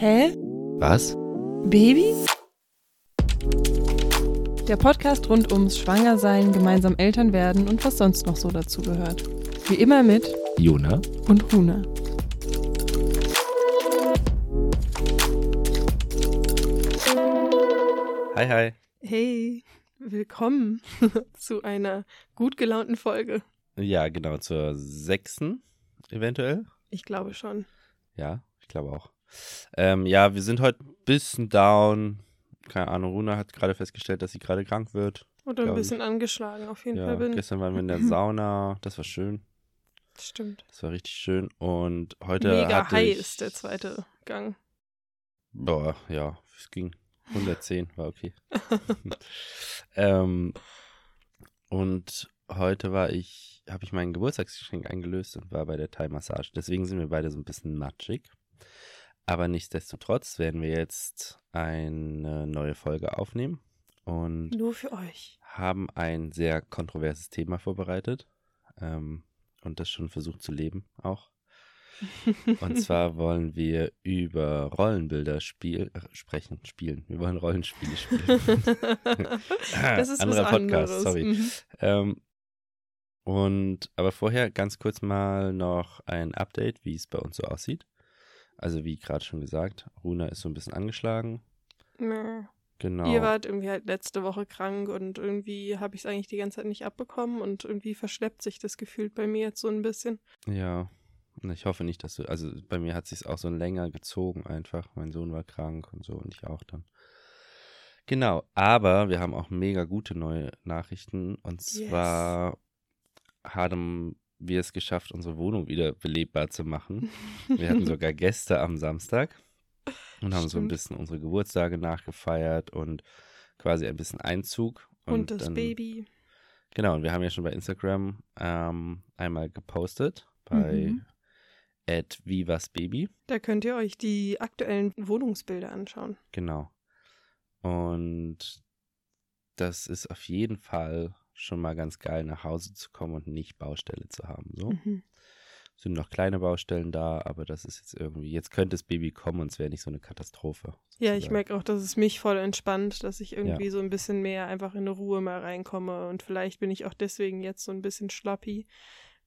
Hä? Was? Baby? Der Podcast rund ums Schwangersein, gemeinsam Eltern werden und was sonst noch so dazu gehört. Wie immer mit Jona? und Huna. Hi, hi. Hey, willkommen zu einer gut gelaunten Folge. Ja, genau, zur sechsten eventuell. Ich glaube schon. Ja, ich glaube auch. Ähm, ja, wir sind heute ein bisschen down. Keine Ahnung, Runa hat gerade festgestellt, dass sie gerade krank wird. Oder ein bisschen angeschlagen, auf jeden Ja, Fall bin. gestern waren wir in der Sauna. Das war schön. Stimmt. Das war richtig schön. Und heute Mega high ich, ist der zweite Gang. Boah, ja, es ging. 110 war okay. ähm, und heute war ich, habe ich mein Geburtstagsgeschenk eingelöst und war bei der Thai-Massage. Deswegen sind wir beide so ein bisschen matschig. Aber nichtsdestotrotz werden wir jetzt eine neue Folge aufnehmen und Nur für euch. haben ein sehr kontroverses Thema vorbereitet ähm, und das schon versucht zu leben auch. Und zwar wollen wir über Rollenbilder spiel, äh, sprechen, spielen. Wir wollen Rollenspiele spielen. das ist Anderer was Podcast, anderes. sorry. Mhm. Ähm, und aber vorher ganz kurz mal noch ein Update, wie es bei uns so aussieht. Also wie gerade schon gesagt, Runa ist so ein bisschen angeschlagen. Mäh. Genau. Ihr wart irgendwie halt letzte Woche krank und irgendwie habe ich es eigentlich die ganze Zeit nicht abbekommen und irgendwie verschleppt sich das gefühlt bei mir jetzt so ein bisschen. Ja. Und ich hoffe nicht, dass du. Also bei mir hat sich auch so länger gezogen einfach. Mein Sohn war krank und so und ich auch dann. Genau, aber wir haben auch mega gute neue Nachrichten. Und Yes. zwar haben wir es geschafft, unsere Wohnung wieder belebbar zu machen. Wir hatten sogar Gäste am Samstag und haben so ein Stimmt. bisschen unsere Geburtstage nachgefeiert und quasi ein bisschen Einzug. Und, das dann- Baby. Genau, und wir haben ja schon bei Instagram ähm, einmal gepostet bei Mhm. @vivasbaby. Da könnt ihr euch die aktuellen Wohnungsbilder anschauen. Genau. Und das ist auf jeden Fall schon mal ganz geil, nach Hause zu kommen und nicht Baustelle zu haben. So Mhm. sind noch kleine Baustellen da, aber das ist jetzt irgendwie, jetzt könnte das Baby kommen und es wäre nicht so eine Katastrophe. Ja, ich sozusagen. merke auch, dass es mich voll entspannt, dass ich irgendwie so ein bisschen mehr einfach in eine Ruhe mal reinkomme. Und vielleicht bin ich auch deswegen jetzt so ein bisschen schlappi,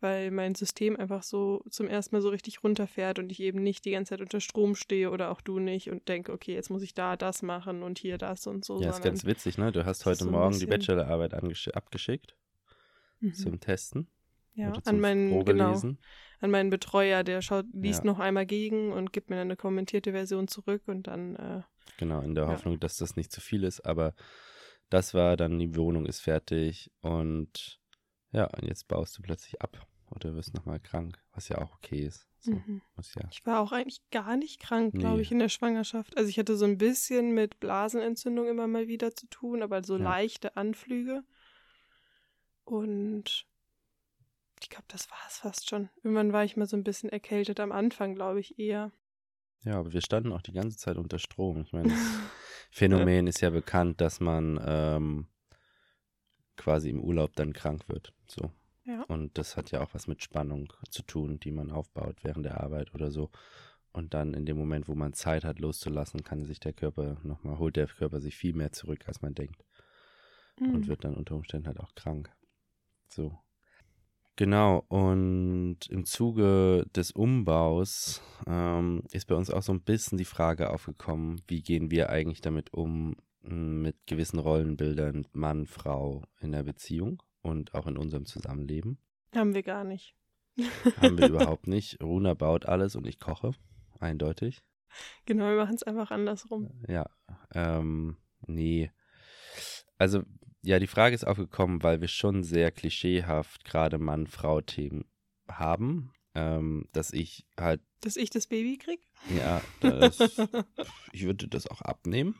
weil mein System einfach so zum ersten Mal so richtig runterfährt und ich eben nicht die ganze Zeit unter Strom stehe oder auch du nicht und denke, okay, jetzt muss ich da das machen und hier das und so. Ja, ist ganz witzig, ne? Du hast heute so Morgen die Bachelorarbeit abgeschickt Mhm. zum Testen. ja, an meinen, genau, an meinen Betreuer, der schaut, liest Ja. noch einmal gegen und gibt mir dann eine kommentierte Version zurück und dann, äh, Genau, in der Ja. Hoffnung, dass das nicht zu viel ist, aber das war dann, die Wohnung ist fertig und ja, und jetzt baust du plötzlich ab oder wirst nochmal krank, was ja auch okay ist. So, mhm. ja. Ich war auch eigentlich gar nicht krank, glaube Nee. ich, in der Schwangerschaft. Also ich hatte so ein bisschen mit Blasenentzündung immer mal wieder zu tun, aber so Ja. leichte Anflüge. Und ich glaube, das war es fast schon. Irgendwann war ich mal so ein bisschen erkältet am Anfang, glaube ich, eher. Ja, aber wir standen auch die ganze Zeit unter Strom. Ich meine, das Phänomen ist ja bekannt, dass man ähm, quasi im Urlaub dann krank wird. So. Ja. Und das hat ja auch was mit Spannung zu tun, die man aufbaut während der Arbeit oder so. Und dann in dem Moment, wo man Zeit hat loszulassen, kann sich der Körper nochmal, holt der Körper sich viel mehr zurück, als man denkt. und Mhm. wird dann unter Umständen halt auch krank. So. Genau, und im Zuge des Umbaus ähm, ist bei uns auch so ein bisschen die Frage aufgekommen, wie gehen wir eigentlich damit um, m, mit gewissen Rollenbildern Mann, Frau in der Beziehung und auch in unserem Zusammenleben. Haben wir gar nicht. Haben wir überhaupt nicht. Runa baut alles und ich koche, eindeutig. Genau, wir machen es einfach andersrum. Ja, ähm, nee. Also, ja, die Frage ist aufgekommen, weil wir schon sehr klischeehaft gerade Mann-Frau-Themen haben, ähm, dass ich halt, Dass ich das Baby krieg? ja, das, ich würde das auch abnehmen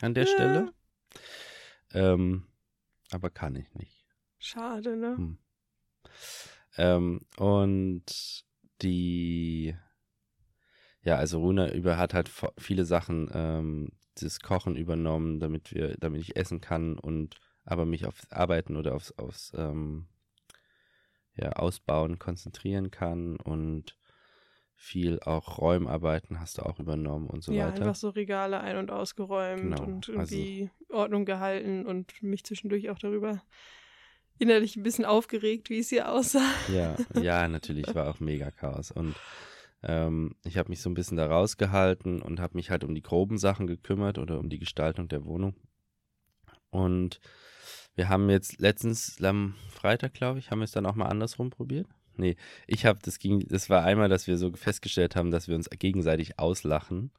an der Ja. Stelle. Ähm, aber kann ich nicht. Schade, ne? Hm. Ähm, und die, ja, also Runa über hat halt viele Sachen, ähm, das Kochen übernommen, damit wir, damit ich essen kann und aber mich aufs Arbeiten oder aufs, aufs ähm, ja, Ausbauen konzentrieren kann und viel auch Räumarbeiten hast du auch übernommen und so ja, weiter. Ja, einfach so Regale ein- und ausgeräumt genau, und also irgendwie also, Ordnung gehalten und mich zwischendurch auch darüber innerlich ein bisschen aufgeregt, wie es hier aussah. Ja, ja, natürlich war auch mega Chaos und ähm, ich habe mich so ein bisschen da rausgehalten und habe mich halt um die groben Sachen gekümmert oder um die Gestaltung der Wohnung. Und wir haben jetzt letztens am Freitag, glaube ich, haben wir es dann auch mal andersrum probiert. Nee, ich habe, das ging, das war einmal, dass wir so festgestellt haben, dass wir uns gegenseitig auslachen,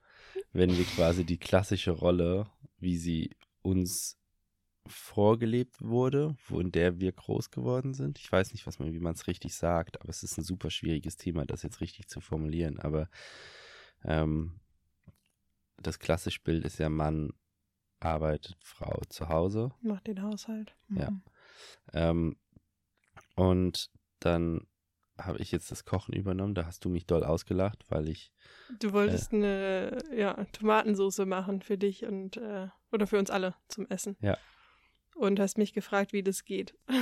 wenn wir quasi die klassische Rolle, wie sie uns vorgelebt wurde, wo in der wir groß geworden sind. Ich weiß nicht, was man, wie man es richtig sagt, aber es ist ein super schwieriges Thema, das jetzt richtig zu formulieren. Aber ähm, das klassische Bild ist ja Mann arbeitet, Frau zu Hause. Macht den Haushalt. Mhm. Ja. Ähm, und dann habe ich jetzt das Kochen übernommen. Da hast du mich doll ausgelacht, weil ich. Du wolltest äh, eine ja, Tomatensoße machen für dich und äh, oder für uns alle zum Essen. Ja und hast mich gefragt, wie das geht.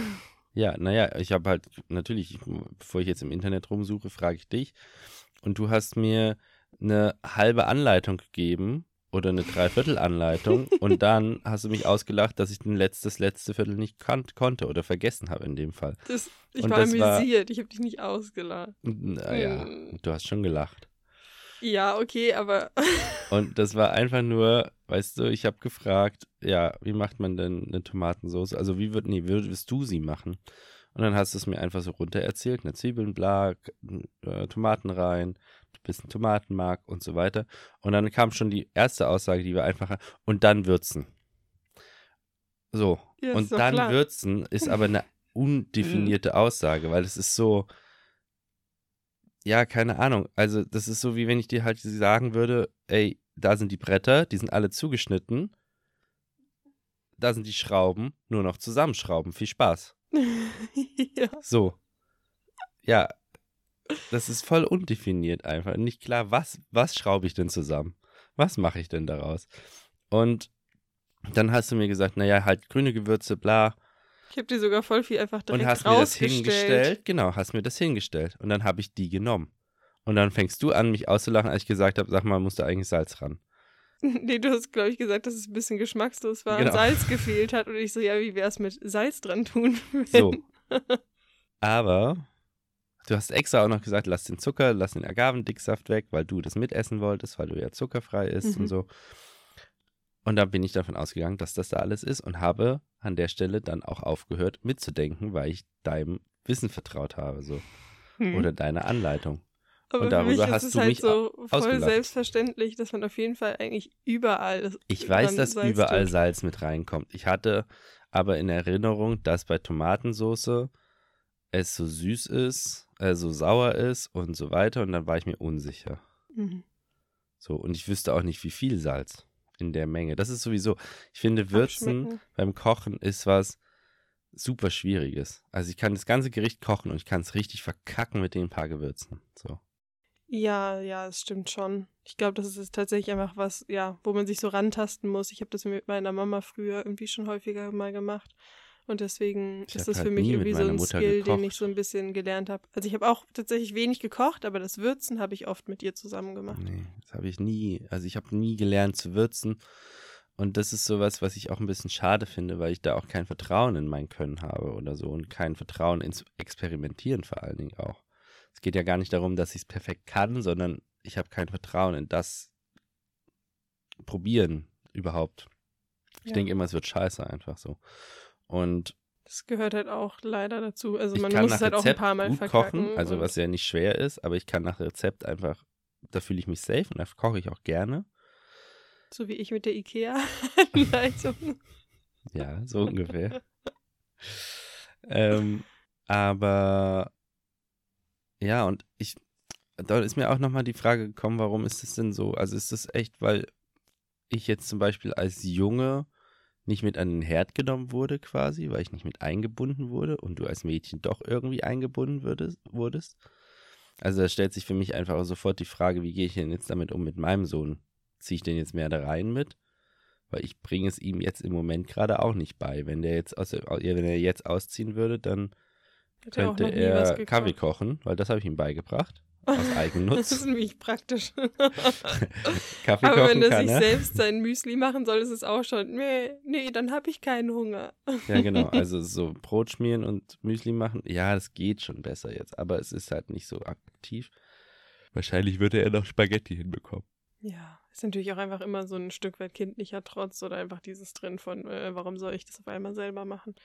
Ja, naja, ich habe halt natürlich, bevor ich jetzt im Internet rumsuche, frage ich dich. Und du hast mir eine halbe Anleitung gegeben oder eine Dreiviertel-Anleitung und dann hast du mich ausgelacht, dass ich den letzte, das letzte Viertel nicht konnte oder vergessen habe in dem Fall. Das, ich und war amüsiert, ich habe dich nicht ausgelacht. Naja, hm. du hast schon gelacht. Ja, okay, aber. und das war einfach nur, weißt du, ich habe gefragt, ja, wie macht man denn eine Tomatensauce? Also wie würd, nee, würdest du sie machen? Und dann hast du es mir einfach so runter erzählt, eine Zwiebeln, Blag, äh, Tomaten rein, ein bisschen Tomatenmark und so weiter. Und dann kam schon die erste Aussage, die war einfach, und dann würzen. So. Ja, und dann klar. würzen ist aber eine undefinierte Aussage, weil es ist so, ja, keine Ahnung. Also, das ist so, wie wenn ich dir halt sagen würde, ey, da sind die Bretter, die sind alle zugeschnitten. Da sind die Schrauben, nur noch zusammenschrauben. Viel Spaß. ja. So. Ja, das ist voll undefiniert einfach. Nicht klar, was, was schraube ich denn zusammen? Was mache ich denn daraus? Und dann hast du mir gesagt, naja, halt grüne Gewürze, bla. Ich habe dir sogar voll viel einfach direkt Und hast mir das hingestellt. Genau, hast mir das hingestellt. Und dann habe ich die genommen. Und dann fängst du an, mich auszulachen, als ich gesagt habe, sag mal, muss da eigentlich Salz ran? Nee, du hast, glaube ich, gesagt, dass es ein bisschen geschmackslos war genau. und Salz gefehlt hat. Und ich so, ja, wie wäre es mit Salz dran tun? So. Aber du hast extra auch noch gesagt, lass den Zucker, lass den Agavendicksaft weg, weil du das mitessen wolltest, weil du ja zuckerfrei isst mhm. und so. Und da bin ich davon ausgegangen, dass das da alles ist und habe an der Stelle dann auch aufgehört mitzudenken, weil ich deinem Wissen vertraut habe, so. Hm. Oder deiner Anleitung. Aber und darüber hast du halt mich so voll ausgelacht. selbstverständlich, dass man auf jeden Fall eigentlich überall. Ich weiß, dass Salz überall tut. Salz mit reinkommt. Ich hatte aber in Erinnerung, dass bei Tomatensauce es so süß ist, äh, so sauer ist und so weiter. Und dann war ich mir unsicher. Mhm. So, und ich wüsste auch nicht, wie viel Salz in der Menge. Das ist sowieso, ich finde, Würzen beim Kochen ist was super Schwieriges. Also ich kann das ganze Gericht kochen und ich kann es richtig verkacken mit den paar Gewürzen. So. Ja, ja, es stimmt schon. Ich glaube, das ist tatsächlich einfach was, ja, wo man sich so rantasten muss. Ich habe das mit meiner Mama früher irgendwie schon häufiger mal gemacht. Und deswegen ich ist das halt für mich irgendwie so ein Mutter Skill, gekocht. den ich so ein bisschen gelernt habe. Also ich habe auch tatsächlich wenig gekocht, aber das Würzen habe ich oft mit ihr zusammen gemacht. Nee, das habe ich nie. Also ich habe nie gelernt zu würzen. Und das ist sowas, was ich auch ein bisschen schade finde, weil ich da auch kein Vertrauen in mein Können habe oder so und kein Vertrauen ins Experimentieren vor allen Dingen auch. Es geht ja gar nicht darum, dass ich es perfekt kann, sondern ich habe kein Vertrauen in das Probieren überhaupt. Ich ja. denke immer, es wird scheiße einfach so. Und das gehört halt auch leider dazu. Also man muss es halt Rezept auch ein paar Mal gut verkacken. Kochen, also was ja nicht schwer ist, aber ich kann nach Rezept einfach, da fühle ich mich safe und da koche ich auch gerne. So wie ich mit der IKEA-Anleitung. ja, so ungefähr. ähm, aber ja, und ich, da ist mir auch nochmal die Frage gekommen, warum ist es denn so? Also ist das echt, weil ich jetzt zum Beispiel als Junge nicht mit an den Herd genommen wurde quasi, weil ich nicht mit eingebunden wurde und du als Mädchen doch irgendwie eingebunden würdest, wurdest. Also da stellt sich für mich einfach sofort die Frage, wie gehe ich denn jetzt damit um mit meinem Sohn? Ziehe ich den jetzt mehr da rein mit? Weil ich bringe es ihm jetzt im Moment gerade auch nicht bei. Wenn der jetzt aus, wenn er jetzt ausziehen würde, dann könnte er, er Kaffee kochen, weil das habe ich ihm beigebracht. Aus Eigennutz. Das ist nämlich praktisch. Kaffee Aber wenn er kann, sich ne? selbst sein Müsli machen soll, ist es auch schon, nee, nee, dann habe ich keinen Hunger. Ja, genau. Also so Brot schmieren und Müsli machen, ja, das geht schon besser jetzt, aber es ist halt nicht so aktiv. Wahrscheinlich würde er noch Spaghetti hinbekommen. Ja, ist natürlich auch einfach immer so ein Stück weit kindlicher Trotz oder einfach dieses drin von, äh, warum soll ich das auf einmal selber machen?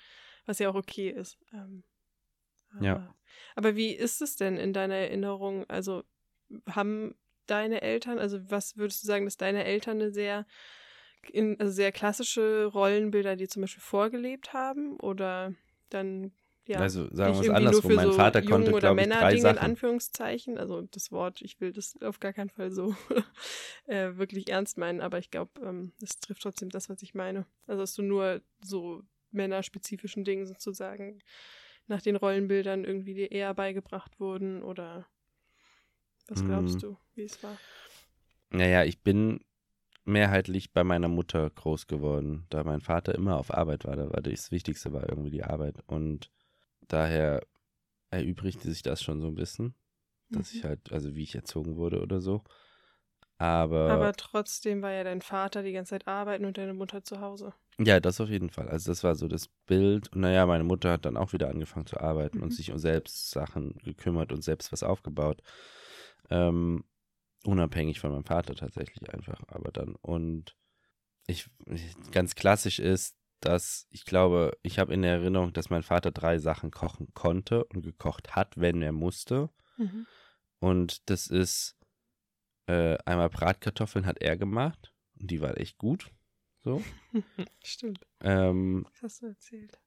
Was ja auch okay ist. Ähm, aber, Ja. Aber wie ist es denn in deiner Erinnerung? Also haben deine Eltern, also was würdest du sagen, dass deine Eltern eine sehr, in, also sehr klassische Rollenbilder dir zum Beispiel vorgelebt haben? Oder dann ja, also sagen wir es andersrum. für Mein so Vater konnte, glaube ich, drei Männerdinge in Sachen. Anführungszeichen. Also das Wort, ich will das auf gar keinen Fall so äh, wirklich ernst meinen, aber ich glaube, ähm, es trifft trotzdem das, was ich meine. Also dass du nur so männerspezifischen Dingen sozusagen nach den Rollenbildern irgendwie dir eher beigebracht wurden oder was glaubst Mm. du, wie es war? Naja, ich bin mehrheitlich bei meiner Mutter groß geworden, da mein Vater immer auf Arbeit war. Da war das Wichtigste war irgendwie die Arbeit. Und daher erübrigte sich das schon so ein bisschen, dass Mhm. ich halt, also wie ich erzogen wurde oder so. Aber, Aber trotzdem war ja dein Vater die ganze Zeit arbeiten und deine Mutter zu Hause. ja, das auf jeden Fall. Also das war so das Bild. Und naja, meine Mutter hat dann auch wieder angefangen zu arbeiten Mhm. und sich um selbst Sachen gekümmert und selbst was aufgebaut. Ähm, unabhängig von meinem Vater tatsächlich einfach, aber dann. Und ich, ganz klassisch ist, dass ich glaube, ich habe in der Erinnerung, dass mein Vater drei Sachen kochen konnte und gekocht hat, wenn er musste. Mhm. Und das ist äh, einmal Bratkartoffeln hat er gemacht und die waren echt gut. So. Stimmt, Ähm, das hast du erzählt.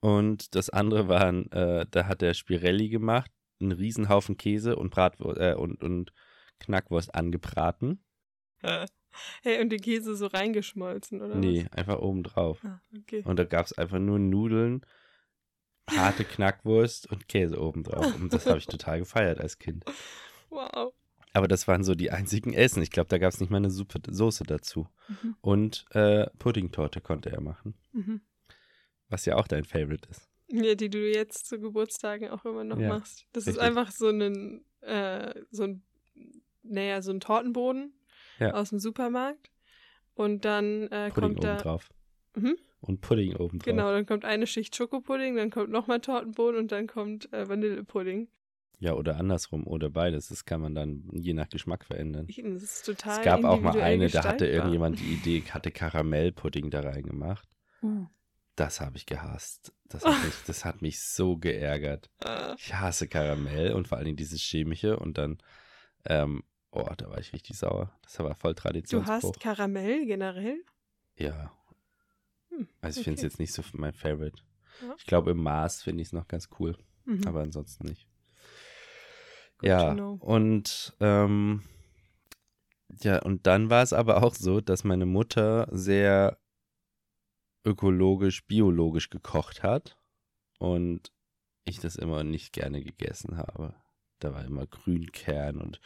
und das andere waren, äh, da hat er Spirelli gemacht, einen Riesenhaufen Käse und Bratwurst äh, und, und Knackwurst angebraten. Hey, und den Käse so reingeschmolzen, oder Nee, einfach oben drauf. was? Ah, okay. Und da gab es einfach nur Nudeln, harte Knackwurst und Käse oben drauf. Und das habe ich total gefeiert als Kind. Wow. Aber das waren so die einzigen Essen. Ich glaube, da gab es nicht mal eine Suppe, Soße dazu. Mhm. Und äh, Puddingtorte konnte er machen, Mhm. was ja auch dein Favorite ist. Ja, die du jetzt zu Geburtstagen auch immer noch Ja, machst. Das richtig. ist einfach so ein, äh, so ein, naja, so ein Tortenboden Ja. aus dem Supermarkt. Und dann äh, kommt da, drauf. Mhm. Und Pudding oben drauf. genau, dann kommt eine Schicht Schokopudding, dann kommt nochmal Tortenboden und dann kommt äh, Vanillepudding. Ja, oder andersrum oder beides. Das kann man dann je nach Geschmack verändern. Das ist total Es gab auch mal eine, da hatte irgendjemand die Idee, hatte Karamellpudding da reingemacht. Uh. Das habe ich gehasst. Das hat, mich, das hat mich so geärgert. Äh, Ich hasse Karamell und vor allem dieses chemische und dann, ähm, oh, da war ich richtig sauer. Das war voll du Traditionsbruch. hast Karamell generell? Ja. Hm, Also ich finde es okay. jetzt nicht so mein Favorite. Ja. Ich glaube, im Maß finde ich es noch ganz cool, Mhm. aber ansonsten nicht. Ja, know. und ähm, ja, und dann war es aber auch so, dass meine Mutter sehr ökologisch, biologisch gekocht hat und ich das immer nicht gerne gegessen habe. Da war immer Grünkern und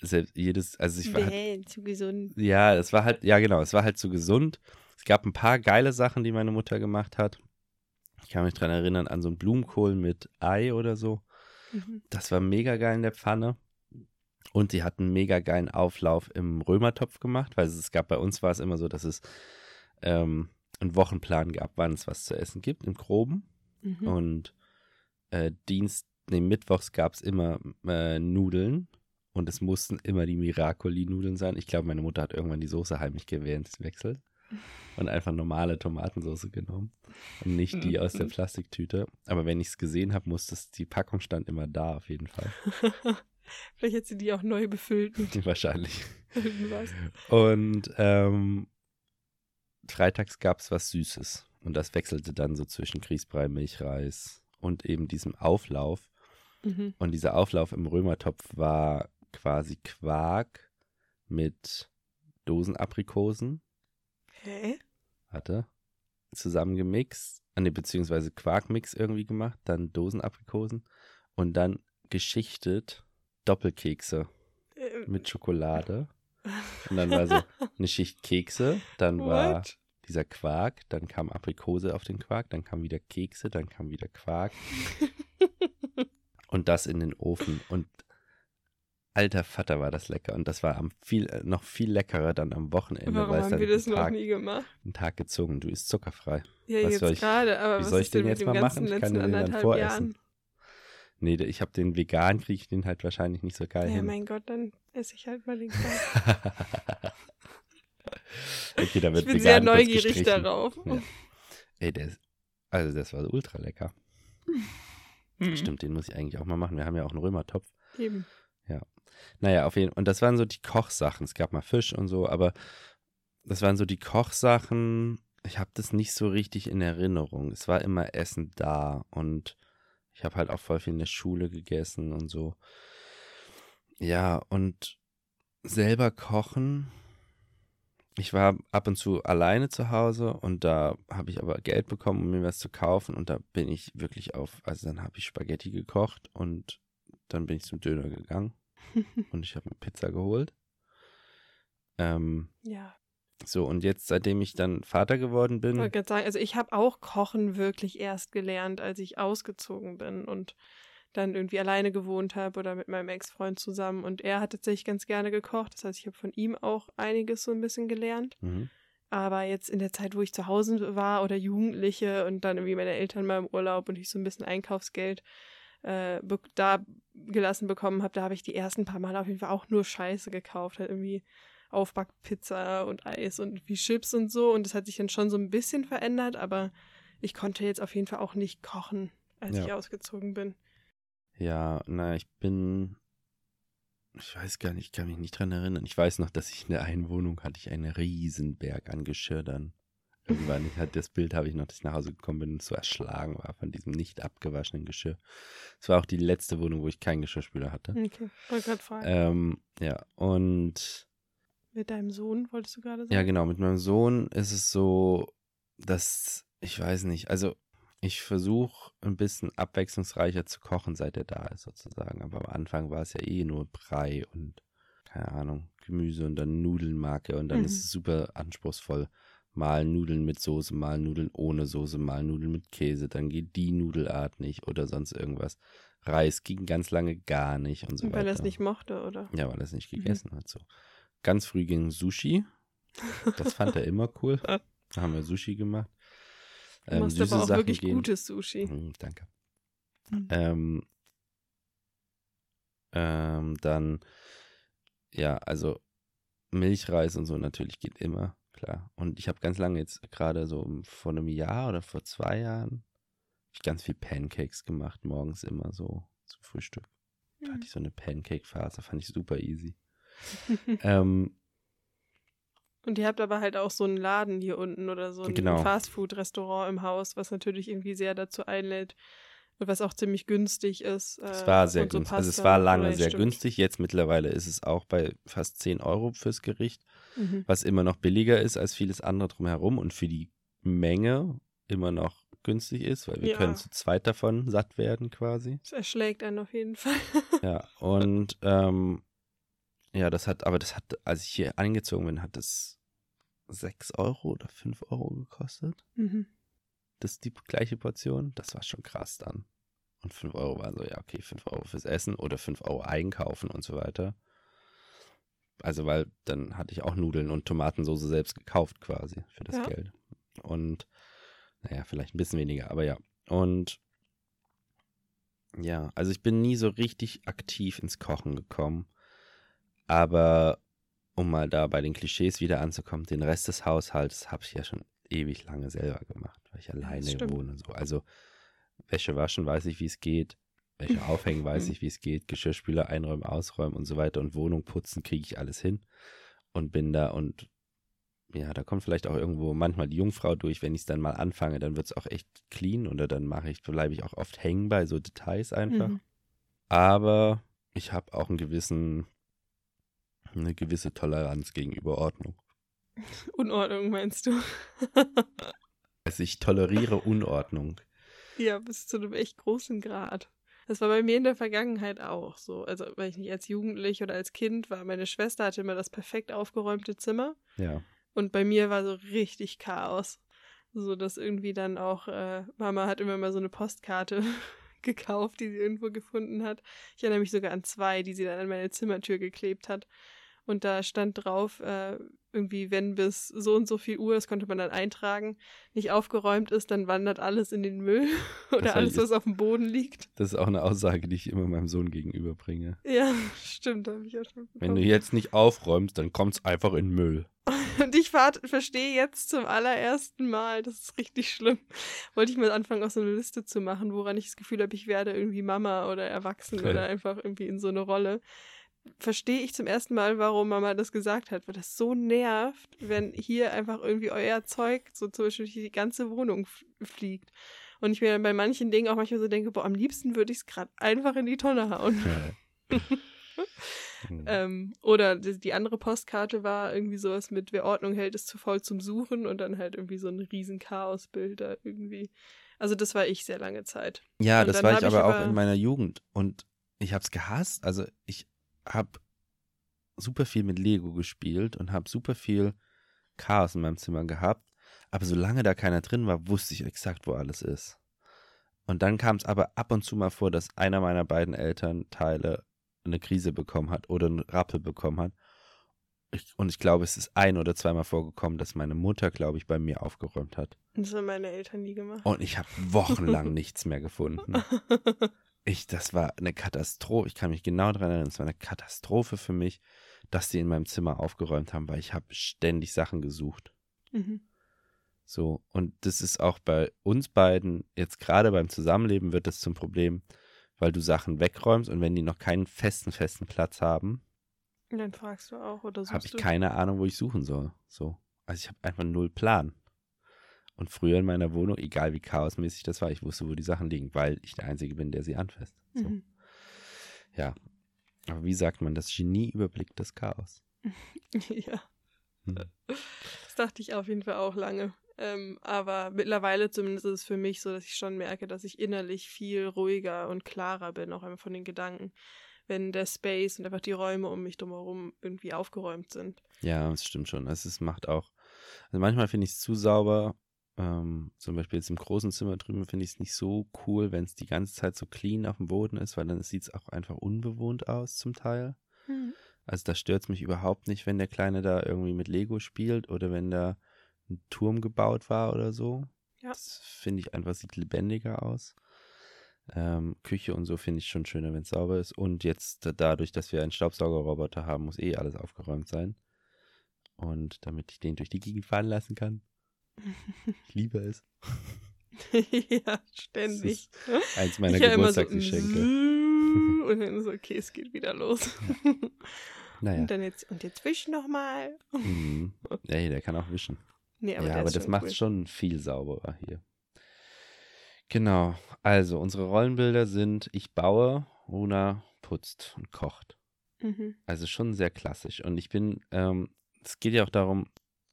selbst jedes, also ich war, Bäh, zu gesund. ja, es war halt, ja genau, es war halt zu gesund. Es gab ein paar geile Sachen, die meine Mutter gemacht hat. Ich kann mich dran erinnern an so einen Blumenkohl mit Ei oder so. Mhm. Das war mega geil in der Pfanne. Und die hat einen mega geilen Auflauf im Römertopf gemacht, weil es gab bei uns war es immer so, dass es ähm, einen Wochenplan gab, wann es was zu essen gibt, im Groben. Mhm. Und äh, Dienst, nee, Mittwochs gab es immer äh, Nudeln und es mussten immer die Miracoli-Nudeln sein. Ich glaube, meine Mutter hat irgendwann die Soße heimlich gewechselt und einfach normale Tomatensauce genommen und nicht die aus der Plastiktüte. Aber wenn ich es gesehen habe, musste es, die Packung stand immer da auf jeden Fall. Vielleicht hat sie die auch neu befüllt Wahrscheinlich. irgendwas. Und ähm, freitags gab es was Süßes. Und das wechselte dann so zwischen Grießbrei, Milchreis und eben diesem Auflauf. Mhm. Und dieser Auflauf im Römertopf war quasi Quark mit Dosenaprikosen, Hä? hatte, zusammengemixt, nee, beziehungsweise Quarkmix irgendwie gemacht, dann Dosenaprikosen und dann geschichtet Doppelkekse Äh, mit Schokolade. Und dann war so eine Schicht Kekse, dann war What? dieser Quark, dann kam Aprikose auf den Quark, dann kam wieder Kekse, dann kam wieder Quark und das in den Ofen. Und alter Vater war das lecker. Und das war am viel, äh, noch viel leckerer dann am Wochenende. Warum weil haben wir das noch Tag, nie gemacht? einen Tag gezogen. Du isst zuckerfrei. Ja, Was jetzt gerade, aber wie was soll ich den denn jetzt mal machen? Ich kann letzten den dann voressen. Jahren? Nee, ich habe den vegan, kriege ich den halt wahrscheinlich nicht so geil Ja, hin. mein Gott, dann esse ich halt mal den okay, da wird Ich bin vegan sehr neugierig darauf. Ja. Ey, der ist, also das war ultra lecker. Mhm. Stimmt, den muss ich eigentlich auch mal machen. Wir haben ja auch einen Römertopf. Eben. Naja, auf jeden Fall. Und das waren so die Kochsachen. Es gab mal Fisch und so, aber das waren so die Kochsachen. Ich habe das nicht so richtig in Erinnerung. Es war immer Essen da und ich habe halt auch voll viel in der Schule gegessen und so. Ja, und selber kochen. Ich war ab und zu alleine zu Hause und da habe ich aber Geld bekommen, um mir was zu kaufen und da bin ich wirklich auf, also dann habe ich Spaghetti gekocht und dann bin ich zum Döner gegangen und ich habe mir Pizza geholt. Ähm, Ja, so, und jetzt, seitdem ich dann Vater geworden ich bin, wollte gerade sagen, also ich habe auch Kochen wirklich erst gelernt, als ich ausgezogen bin und dann irgendwie alleine gewohnt habe oder mit meinem Ex-Freund zusammen. Und er hat tatsächlich ganz gerne gekocht. Das heißt, ich habe von ihm auch einiges so ein bisschen gelernt. mhm, Aber jetzt in der Zeit, wo ich zu Hause war oder Jugendliche und dann irgendwie meine Eltern mal im Urlaub und ich so ein bisschen Einkaufsgeld äh, da gelassen bekommen habe, da habe ich die ersten paar Mal auf jeden Fall auch nur Scheiße gekauft. Halt irgendwie Aufbackpizza und Eis und wie Chips und so. Und das hat sich dann schon so ein bisschen verändert, aber ich konnte jetzt auf jeden Fall auch nicht kochen, als Ja. ich ausgezogen bin. ja, na, ich bin, ich weiß gar nicht, ich kann mich nicht dran erinnern. Ich weiß noch, dass ich in der einen Wohnung hatte ich einen riesen Berg an Geschirr dann. Irgendwann, ich hatte das Bild habe ich noch, dass ich nach Hause gekommen bin und so erschlagen war von diesem nicht abgewaschenen Geschirr. Es war auch die letzte Wohnung, wo ich keinen Geschirrspüler hatte. Okay, wollte gerade fragen. Ähm, ja, und Mit deinem Sohn wolltest du gerade sagen? Ja, genau. Mit meinem Sohn ist es so, dass ich weiß nicht, also ich versuche ein bisschen abwechslungsreicher zu kochen, seit er da ist, sozusagen. Aber am Anfang war es ja eh nur Brei und keine Ahnung, Gemüse und dann Nudeln mag er und dann Mhm. ist es super anspruchsvoll. Mal Nudeln mit Soße, mal Nudeln ohne Soße, mal Nudeln mit Käse, dann geht die Nudelart nicht oder sonst irgendwas. Reis ging ganz lange gar nicht und so Weil er es weiter. nicht mochte, oder? Ja, weil er es nicht Mhm. gegessen hat. So. Ganz früh ging Sushi. Das fand er immer cool. Da haben wir Sushi gemacht. Du machst aber auch wirklich gutes Sushi. Hm, danke. Mhm. Ähm, ähm, dann, ja, also Milchreis und so natürlich geht immer, klar. Und ich habe ganz lange jetzt gerade so vor einem Jahr oder vor zwei Jahren ich ganz viel Pancakes gemacht, morgens immer so zum Frühstück. Da Mhm. hatte ich so eine Pancake-Phase, fand ich super easy. ähm, Und ihr habt aber halt auch so einen Laden hier unten oder so ein Genau. Fastfood-Restaurant im Haus, was natürlich irgendwie sehr dazu einlädt und was auch ziemlich günstig ist. es äh, war sehr so günstig. Also es war lange sehr stimmt. günstig. Jetzt mittlerweile ist es auch bei fast 10 Euro fürs Gericht, Mhm. was immer noch billiger ist als vieles andere drumherum und für die Menge immer noch günstig ist, weil wir Ja. können zu zweit davon satt werden quasi. Das erschlägt einen auf jeden Fall. Ja, und ähm, ja, das hat, aber das hat, als ich hier eingezogen bin, hat es 6 Euro oder 5 Euro gekostet. Mhm. Das ist die gleiche Portion. Das war schon krass dann. Und 5 Euro waren so, ja, okay, 5 Euro fürs Essen oder 5 Euro einkaufen und so weiter. Also, weil dann hatte ich auch Nudeln und Tomatensauce selbst gekauft quasi für das Ja. Geld. Und naja, vielleicht ein bisschen weniger, aber ja. Und ja, also ich bin nie so richtig aktiv ins Kochen gekommen. Aber um mal da bei den Klischees wieder anzukommen, den Rest des Haushalts habe ich ja schon ewig lange selber gemacht, weil ich alleine wohne. So. Also Wäsche waschen weiß ich, wie es geht. Wäsche aufhängen weiß ich, wie es geht. Geschirrspüler einräumen, ausräumen und so weiter. Und Wohnung putzen kriege ich alles hin. Und bin da und ja, da kommt vielleicht auch irgendwo manchmal die Jungfrau durch. Wenn ich es dann mal anfange, dann wird es auch echt clean oder dann mache ich, bleibe ich auch oft hängen bei so Details einfach. Mhm. Aber ich habe auch einen gewissen, eine gewisse Toleranz gegenüber Ordnung. Unordnung meinst du? Also ich toleriere Unordnung. Ja, bis zu einem echt großen Grad. Das war bei mir in der Vergangenheit auch so. Also, weil ich nicht als Jugendlich oder als Kind war. Meine Schwester hatte immer das perfekt aufgeräumte Zimmer. Ja. Und bei mir war so richtig Chaos. So dass irgendwie dann auch, äh, Mama hat immer mal so eine Postkarte gekauft, die sie irgendwo gefunden hat. Ich erinnere mich sogar an zwei, die sie dann an meine Zimmertür geklebt hat. Und da stand drauf, äh, irgendwie, wenn bis so und so viel Uhr, das konnte man dann eintragen, nicht aufgeräumt ist, dann wandert alles in den Müll oder alles, was auf dem Boden liegt. Das ist auch eine Aussage, die ich immer meinem Sohn gegenüberbringe. Ja, stimmt, habe ich auch schon. Bekommen. Wenn du jetzt nicht aufräumst, dann kommt es einfach in Müll. Und ich verstehe jetzt zum allerersten Mal, das ist richtig schlimm. Wollte ich mal anfangen, auch so eine Liste zu machen, woran ich das Gefühl habe, ich werde irgendwie Mama oder erwachsen okay. oder einfach irgendwie in so eine Rolle verstehe ich zum ersten Mal, warum Mama das gesagt hat, weil das so nervt, wenn hier einfach irgendwie euer Zeug so zum Beispiel durch die ganze Wohnung fliegt. Und ich mir bei manchen Dingen auch manchmal so denke, boah, am liebsten würde ich es gerade einfach in die Tonne hauen. Ja. ähm, oder die, die, andere Postkarte war irgendwie sowas mit, wer Ordnung hält, ist zu voll zum Suchen und dann halt irgendwie so ein riesen Chaosbild da irgendwie. Also das war ich sehr lange Zeit. Ja, und das war ich aber auch in meiner Jugend und ich habe es gehasst. Also ich habe super viel mit Lego gespielt und habe super viel Chaos in meinem Zimmer gehabt. Aber solange da keiner drin war, wusste ich exakt, wo alles ist. Und dann kam es aber ab und zu mal vor, dass einer meiner beiden Elternteile eine Krise bekommen hat oder einen Rappel bekommen hat. Ich, und ich glaube, es ist ein oder zweimal vorgekommen, dass meine Mutter, glaube ich, bei mir aufgeräumt hat. Das haben meine Eltern nie gemacht. Und ich habe wochenlang nichts mehr gefunden. ich, das war eine Katastrophe. Ich kann mich genau daran erinnern, es war eine Katastrophe für mich, dass die in meinem Zimmer aufgeräumt haben, weil ich habe ständig Sachen gesucht. Mhm. So, und das ist auch bei uns beiden, jetzt gerade beim Zusammenleben wird das zum Problem, weil du Sachen wegräumst und wenn die noch keinen festen, festen Platz haben, dann fragst du auch oder Habe ich keine Ahnung, wo ich suchen soll. So. Also ich habe einfach null Plan. Und früher in meiner Wohnung, egal wie chaosmäßig das war, ich wusste, wo die Sachen liegen, weil ich der Einzige bin, der sie anfasst. So. Mhm. Ja. Aber wie sagt man, das Genie überblickt das Chaos. ja. Hm. Das dachte ich auf jeden Fall auch lange. Ähm, aber mittlerweile zumindest ist es für mich so, dass ich schon merke, dass ich innerlich viel ruhiger und klarer bin, auch einfach von den Gedanken, wenn der Space und einfach die Räume um mich drumherum irgendwie aufgeräumt sind. Ja, das stimmt schon. Es ist, macht auch, also manchmal finde ich es zu sauber ähm, zum Beispiel jetzt im großen Zimmer drüben finde ich es nicht so cool, wenn es die ganze Zeit so clean auf dem Boden ist, weil dann sieht es auch einfach unbewohnt aus zum Teil. Mhm. Also da stört es mich überhaupt nicht, wenn der Kleine da irgendwie mit Lego spielt oder wenn da ein Turm gebaut war oder so. Ja. Das finde ich einfach, sieht lebendiger aus. Ähm, Küche und so finde ich schon schöner, wenn es sauber ist. Und jetzt dadurch, dass wir einen Staubsaugerroboter haben, muss eh alles aufgeräumt sein. Und damit ich den durch die Gegend fahren lassen kann. Ich liebe es. ja, ständig. eins meiner ich Geburtstagsgeschenke. So, und dann so, okay, es geht wieder los. Ja. Naja. Und dann jetzt, und jetzt wisch nochmal. Mhm. Ey, der kann auch wischen. Nee, aber ja, aber das macht cool. schon viel sauberer hier. Genau. Also, unsere Rollenbilder sind, ich baue, Runa putzt und kocht. Mhm. Also schon sehr klassisch. Und ich bin, ähm, es geht ja auch darum,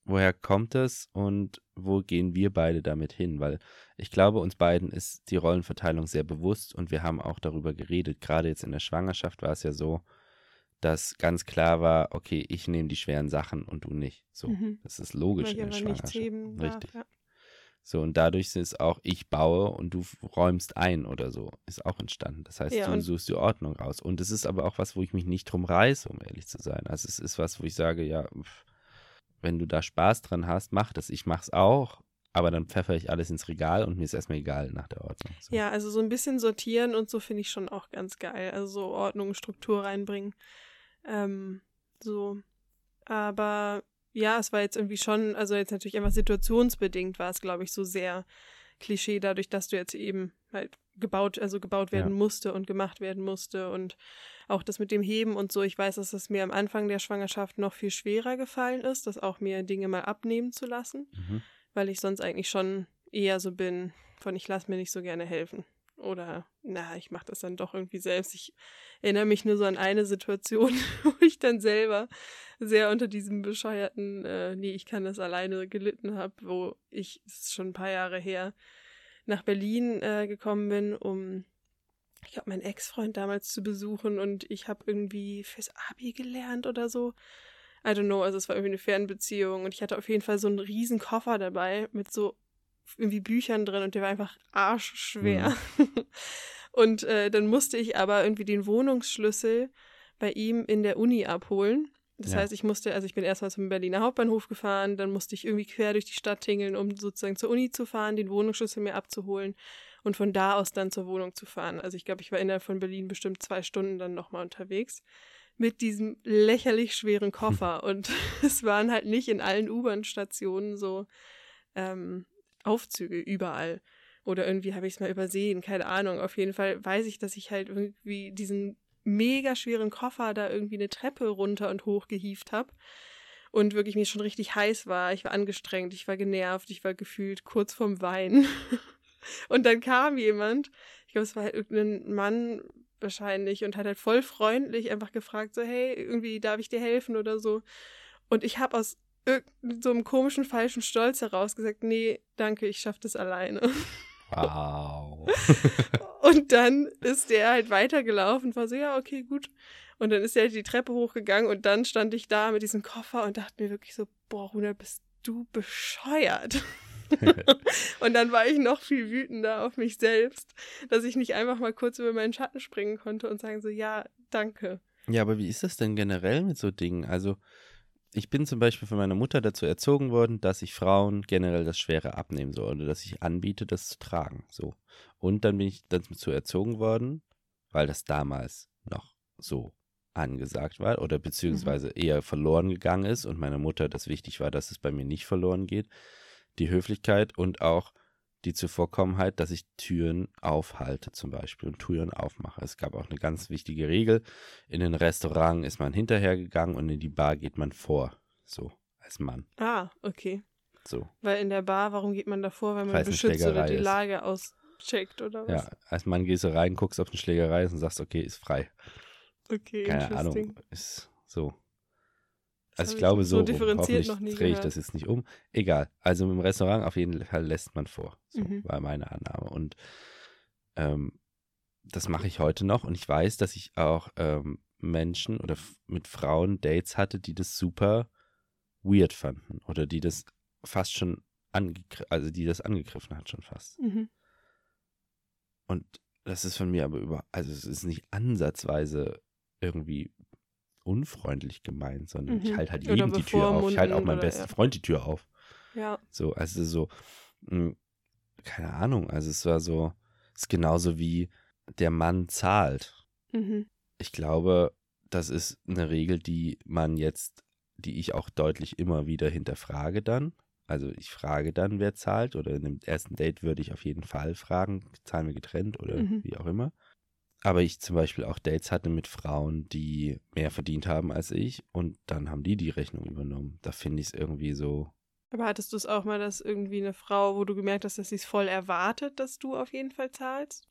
woher kommt es und wo gehen wir beide damit hin? Weil ich glaube, uns beiden ist die Rollenverteilung sehr bewusst und wir haben auch darüber geredet. Gerade jetzt in der Schwangerschaft war es ja so, dass ganz klar war, okay, ich nehme die schweren Sachen und du nicht. So, mhm. das ist logisch Weil in der Schwangerschaft. Richtig. Darf, ja. So, und dadurch ist es auch, ich baue und du räumst ein oder so, ist auch entstanden. Das heißt, ja, du suchst die Ordnung raus. Und es ist aber auch was, wo ich mich nicht drum reiße, um ehrlich zu sein. Also es ist was, wo ich sage, ja, pff, wenn du da Spaß dran hast, mach das. Ich mach's auch, aber dann pfeffer ich alles ins Regal und mir ist erstmal egal nach der Ordnung. So. Ja, also so ein bisschen sortieren und so finde ich schon auch ganz geil. Also so Ordnung, Struktur reinbringen. Ähm, so. Aber ja, es war jetzt irgendwie schon, also jetzt natürlich einfach situationsbedingt war es, glaube ich, so sehr Klischee, dadurch, dass du jetzt eben halt gebaut, also gebaut werden ja. musste und gemacht werden musste und auch das mit dem Heben und so. Ich weiß, dass es mir am Anfang der Schwangerschaft noch viel schwerer gefallen ist, das auch mir Dinge mal abnehmen zu lassen, mhm. weil ich sonst eigentlich schon eher so bin, von ich lasse mir nicht so gerne helfen. Oder, na, ich mache das dann doch irgendwie selbst. Ich erinnere mich nur so an eine Situation, wo ich dann selber sehr unter diesem bescheuerten, äh, nee, ich kann das alleine gelitten habe, wo ich, das ist schon ein paar Jahre her, nach Berlin äh, gekommen bin, um, ich glaube, meinen Ex-Freund damals zu besuchen und ich habe irgendwie fürs Abi gelernt oder so. I don't know, also es war irgendwie eine Fernbeziehung und ich hatte auf jeden Fall so einen riesen Koffer dabei mit so irgendwie Büchern drin und der war einfach arschschwer. Mhm. Und äh, dann musste ich aber irgendwie den Wohnungsschlüssel bei ihm in der Uni abholen. Das ja. heißt, ich musste, also ich bin erstmal zum Berliner Hauptbahnhof gefahren, dann musste ich irgendwie quer durch die Stadt tingeln, um sozusagen zur Uni zu fahren, den Wohnungsschlüssel mir abzuholen und von da aus dann zur Wohnung zu fahren. Also ich glaube, ich war innerhalb von Berlin bestimmt zwei Stunden dann nochmal unterwegs mit diesem lächerlich schweren Koffer. Hm. Und es waren halt nicht in allen U-Bahn-Stationen so ähm, Aufzüge überall. Oder irgendwie habe ich es mal übersehen, keine Ahnung. Auf jeden Fall weiß ich, dass ich halt irgendwie diesen mega schweren Koffer da irgendwie eine Treppe runter und hoch gehievt habe und wirklich mir schon richtig heiß war. Ich war angestrengt, ich war genervt, ich war gefühlt kurz vorm Weinen. und dann kam jemand, ich glaube, es war halt irgendein Mann wahrscheinlich und hat halt voll freundlich einfach gefragt, so, hey, irgendwie darf ich dir helfen oder so. Und ich habe aus so einem komischen, falschen Stolz heraus gesagt, nee, danke, ich schaffe das alleine. Wow. und dann ist der halt weitergelaufen, war so, ja, okay, gut. Und dann ist er halt die Treppe hochgegangen und dann stand ich da mit diesem Koffer und dachte mir wirklich so, boah, Runa, bist du bescheuert. und dann war ich noch viel wütender auf mich selbst, dass ich nicht einfach mal kurz über meinen Schatten springen konnte und sagen so, ja, danke. Ja, aber wie ist das denn generell mit so Dingen? Also, ich bin zum Beispiel von meiner Mutter dazu erzogen worden, dass ich Frauen generell das Schwere abnehmen soll oder dass ich anbiete, das zu tragen. So. Und dann bin ich dazu erzogen worden, weil das damals noch so angesagt war oder beziehungsweise mhm. eher verloren gegangen ist und meiner Mutter das wichtig war, dass es bei mir nicht verloren geht. Die Höflichkeit und auch die Zuvorkommenheit, dass ich Türen aufhalte zum Beispiel und Türen aufmache. Es gab auch eine ganz wichtige Regel. In den Restaurant ist man hinterhergegangen und in die Bar geht man vor. So, als Mann. Ah, okay. So. Weil in der Bar, warum geht man davor, weil man beschützt oder die ist. Lage auscheckt oder was? Ja, als Mann gehst du rein, guckst auf eine Schlägerei und sagst, okay, ist frei. Okay, Keine Ahnung, ist so. Also ich glaube so, so differenziert noch nie drehe ich das jetzt nicht um. Egal. Also im Restaurant auf jeden Fall lässt man vor. So mhm. war meine Annahme. Und ähm, das mache ich heute noch. Und ich weiß, dass ich auch ähm, Menschen oder mit Frauen Dates hatte, die das super weird fanden oder die das fast schon angegriffen, also die das angegriffen hat schon fast. Mhm. Und das ist von mir aber über, also es ist nicht ansatzweise irgendwie unfreundlich gemeint, sondern mhm. ich halte halt jedem die Tür auf. Ich halte auch meinem besten ja. Freund die Tür auf. Ja. So, also so, mh, hm, keine Ahnung, also es war so, es ist genauso wie der Mann zahlt. Mhm. Ich glaube, das ist eine Regel, die man jetzt, die ich auch deutlich immer wieder hinterfrage dann. Also ich frage dann, wer zahlt oder in dem ersten Date würde ich auf jeden Fall fragen, zahlen wir getrennt oder mhm. wie auch immer. Aber ich zum Beispiel auch Dates hatte mit Frauen, die mehr verdient haben als ich und dann haben die die Rechnung übernommen. Da finde ich es irgendwie so. Aber hattest du es auch mal, dass irgendwie eine Frau, wo du gemerkt hast, dass sie es voll erwartet, dass du auf jeden Fall zahlst?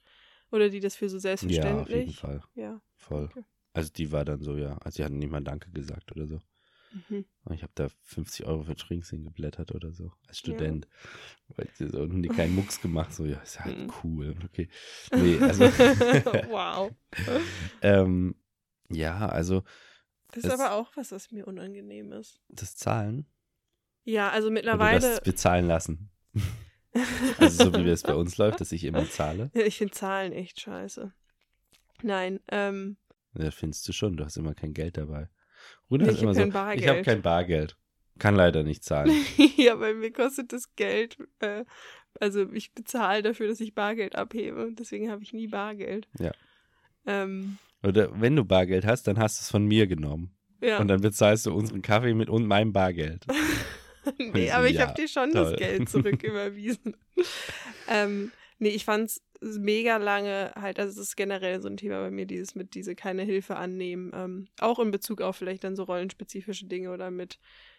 Oder die das für so selbstverständlich? Ja, auf jeden Fall. Ja. Voll. Okay. Also die war dann so, ja. Also sie hat nicht mal Danke gesagt oder so. Mhm. Ich habe da 50 Euro für Drinks hingeblättert oder so, als Student. Ja. Weil ich so und keinen Mucks gemacht, so, ja, ist halt mhm. cool. Okay. Nee, also. wow. ähm, ja, also. Das ist aber auch was, was mir unangenehm ist. Das Zahlen? Ja, also mittlerweile. Oder das bezahlen lassen. also so wie es bei uns läuft, dass ich immer zahle. Ja, ich finde Zahlen echt scheiße. Nein, ähm. Ja, findest du schon, du hast immer kein Geld dabei. Runa ich immer so, Bargeld. ich habe kein Bargeld. Kann leider nicht zahlen. ja, bei mir kostet das Geld. Äh, also ich bezahle dafür, dass ich Bargeld abhebe. Deswegen habe ich nie Bargeld. Ja. Ähm, Oder wenn du Bargeld hast, dann hast du es von mir genommen. Ja. Und dann bezahlst du unseren Kaffee mit und meinem Bargeld. nee, aber ich ja, habe dir schon toll. das Geld zurücküberwiesen. ähm, nee, ich fand's mega lange halt, also es ist generell so ein Thema bei mir, dieses mit diese keine Hilfe annehmen, ähm, auch in Bezug auf vielleicht dann so rollenspezifische Dinge oder mit,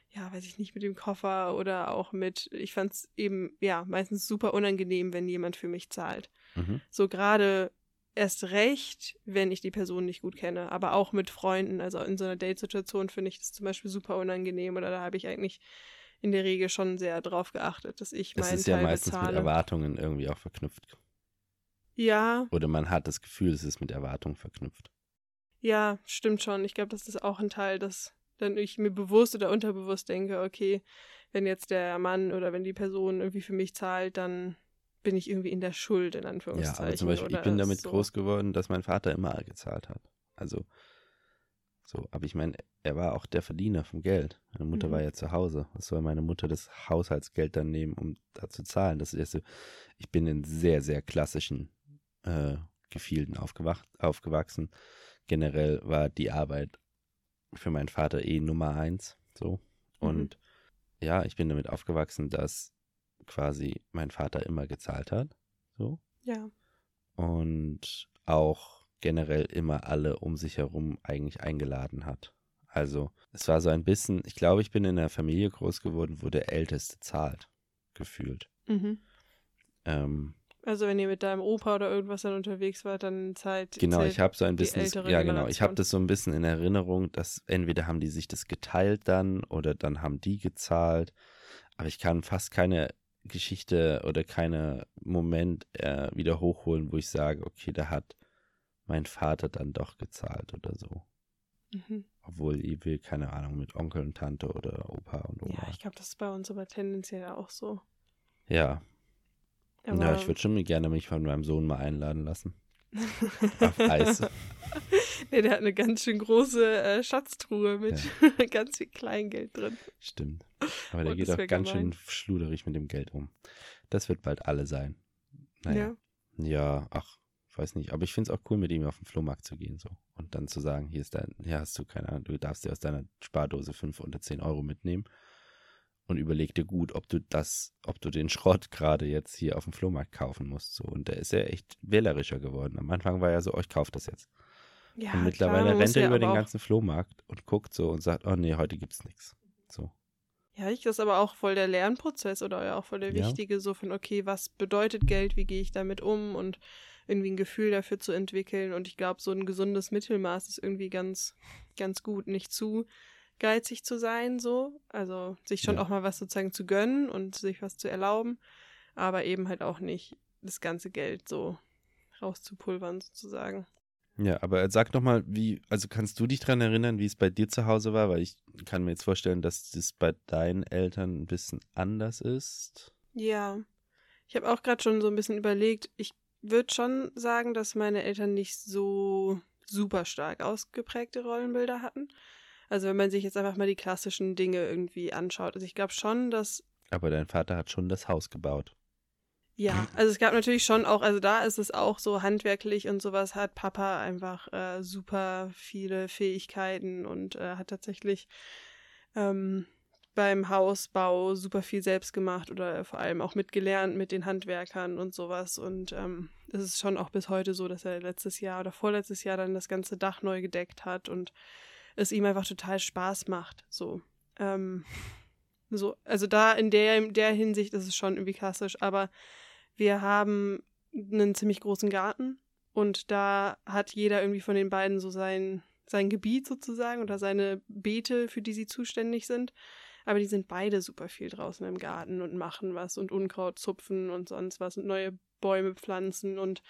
ja, weiß ich nicht, mit dem Koffer oder auch mit, ich fand es eben, ja, meistens super unangenehm, wenn jemand für mich zahlt. Mhm. So gerade erst recht, wenn ich die Person nicht gut kenne, aber auch mit Freunden, also in so einer Date-Situation finde ich das zum Beispiel super unangenehm oder da habe ich eigentlich in der Regel schon sehr drauf geachtet, dass ich meinen Teil. Das ist ja meistens bezahle. mit Erwartungen irgendwie auch verknüpft. Ja. Oder man hat das Gefühl, es ist mit Erwartung verknüpft. Ja, stimmt schon. Ich glaube, das ist auch ein Teil, dass dann ich mir bewusst oder unterbewusst denke, okay, wenn jetzt der Mann oder wenn die Person irgendwie für mich zahlt, dann bin ich irgendwie in der Schuld, in Anführungszeichen. Ja, aber zum Beispiel, ich bin damit so. groß geworden, dass mein Vater immer gezahlt hat. Also, so, aber ich meine, er war auch der Verdiener vom Geld. Meine Mutter mhm. war ja zu Hause. Was soll meine Mutter das Haushaltsgeld dann nehmen, um da zu zahlen? Das ist so, ich bin in sehr, sehr klassischen äh, Gefilden aufgewachsen. Generell war die Arbeit für meinen Vater eh Nummer eins. So. Mhm. Und mhm. ja, ich bin damit aufgewachsen, dass quasi mein Vater immer gezahlt hat. So. Ja. Und auch generell immer alle um sich herum eigentlich eingeladen hat. Also es war so ein bisschen, ich glaube, ich bin in einer Familie groß geworden, wo der Älteste zahlt, gefühlt. Mhm. Ähm, also wenn ihr mit deinem Opa oder irgendwas dann unterwegs wart, dann zahlt Genau, ich habe so ein bisschen das, ja genau, ich habe das so ein bisschen in Erinnerung, dass entweder haben die sich das geteilt dann oder dann haben die gezahlt, aber ich kann fast keine Geschichte oder keine Moment äh, wieder hochholen, wo ich sage, okay, da hat mein Vater dann doch gezahlt oder so. Mhm. Obwohl ich will, keine Ahnung, mit Onkel und Tante oder Opa und Oma. Ja, ich glaube, das ist bei uns aber tendenziell auch so. Ja. Aber ja, ich würde schon gerne mich von meinem Sohn mal einladen lassen. Auf Eis. nee, der hat eine ganz schön große äh, Schatztruhe mit ja. ganz viel Kleingeld drin. Stimmt. Aber der geht auch ganz gemein. schön schluderig mit dem Geld um. Das wird bald alle sein. Naja. Ja. Ja, ach, weiß nicht. Aber ich finde es auch cool, mit ihm auf den Flohmarkt zu gehen so. Und dann zu sagen, hier ist dein, hier hast du keine Ahnung, du darfst dir aus deiner Spardose 5 oder 10 Euro mitnehmen und überleg dir gut, ob du das, ob du den Schrott gerade jetzt hier auf dem Flohmarkt kaufen musst. So. Und der ist ja echt wählerischer geworden. Am Anfang war ja so, oh, ich kaufe das jetzt. Ja, und mittlerweile klar, rennt er über den ganzen Flohmarkt und guckt so und sagt, oh nee, heute gibt's nichts. So. Ja, ich das ist aber auch voll der Lernprozess oder auch voll der ja. wichtige, so von, okay, was bedeutet Geld, wie gehe ich damit um und irgendwie ein Gefühl dafür zu entwickeln. Und ich glaube, so ein gesundes Mittelmaß ist irgendwie ganz, ganz gut. Nicht zu geizig zu sein, so. Also sich schon ja. auch mal was sozusagen zu gönnen und sich was zu erlauben, aber eben halt auch nicht das ganze Geld so rauszupulvern, sozusagen. Ja, aber sag doch mal, wie, also kannst du dich daran erinnern, wie es bei dir zu Hause war? Weil ich kann mir jetzt vorstellen, dass das bei deinen Eltern ein bisschen anders ist. Ja. Ich habe auch gerade schon so ein bisschen überlegt, ich würde schon sagen, dass meine Eltern nicht so super stark ausgeprägte Rollenbilder hatten. Also wenn man sich jetzt einfach mal die klassischen Dinge irgendwie anschaut. Also ich glaube schon, dass. Aber dein Vater hat schon das Haus gebaut. Ja, also es gab natürlich schon auch, also da ist es auch so handwerklich und sowas hat Papa einfach äh, super viele Fähigkeiten und äh, hat tatsächlich ähm, beim Hausbau super viel selbst gemacht oder vor allem auch mitgelernt mit den Handwerkern und sowas. Und ähm, es ist schon auch bis heute so, dass er letztes Jahr oder vorletztes Jahr dann das ganze Dach neu gedeckt hat und es ihm einfach total Spaß macht. So. Ähm, so, also da in der, in der Hinsicht ist es schon irgendwie klassisch, aber wir haben einen ziemlich großen Garten und da hat jeder irgendwie von den beiden so sein, sein Gebiet sozusagen oder seine Beete, für die sie zuständig sind. Aber die sind beide super viel draußen im Garten und machen was und Unkraut zupfen und sonst was und neue Bäume pflanzen und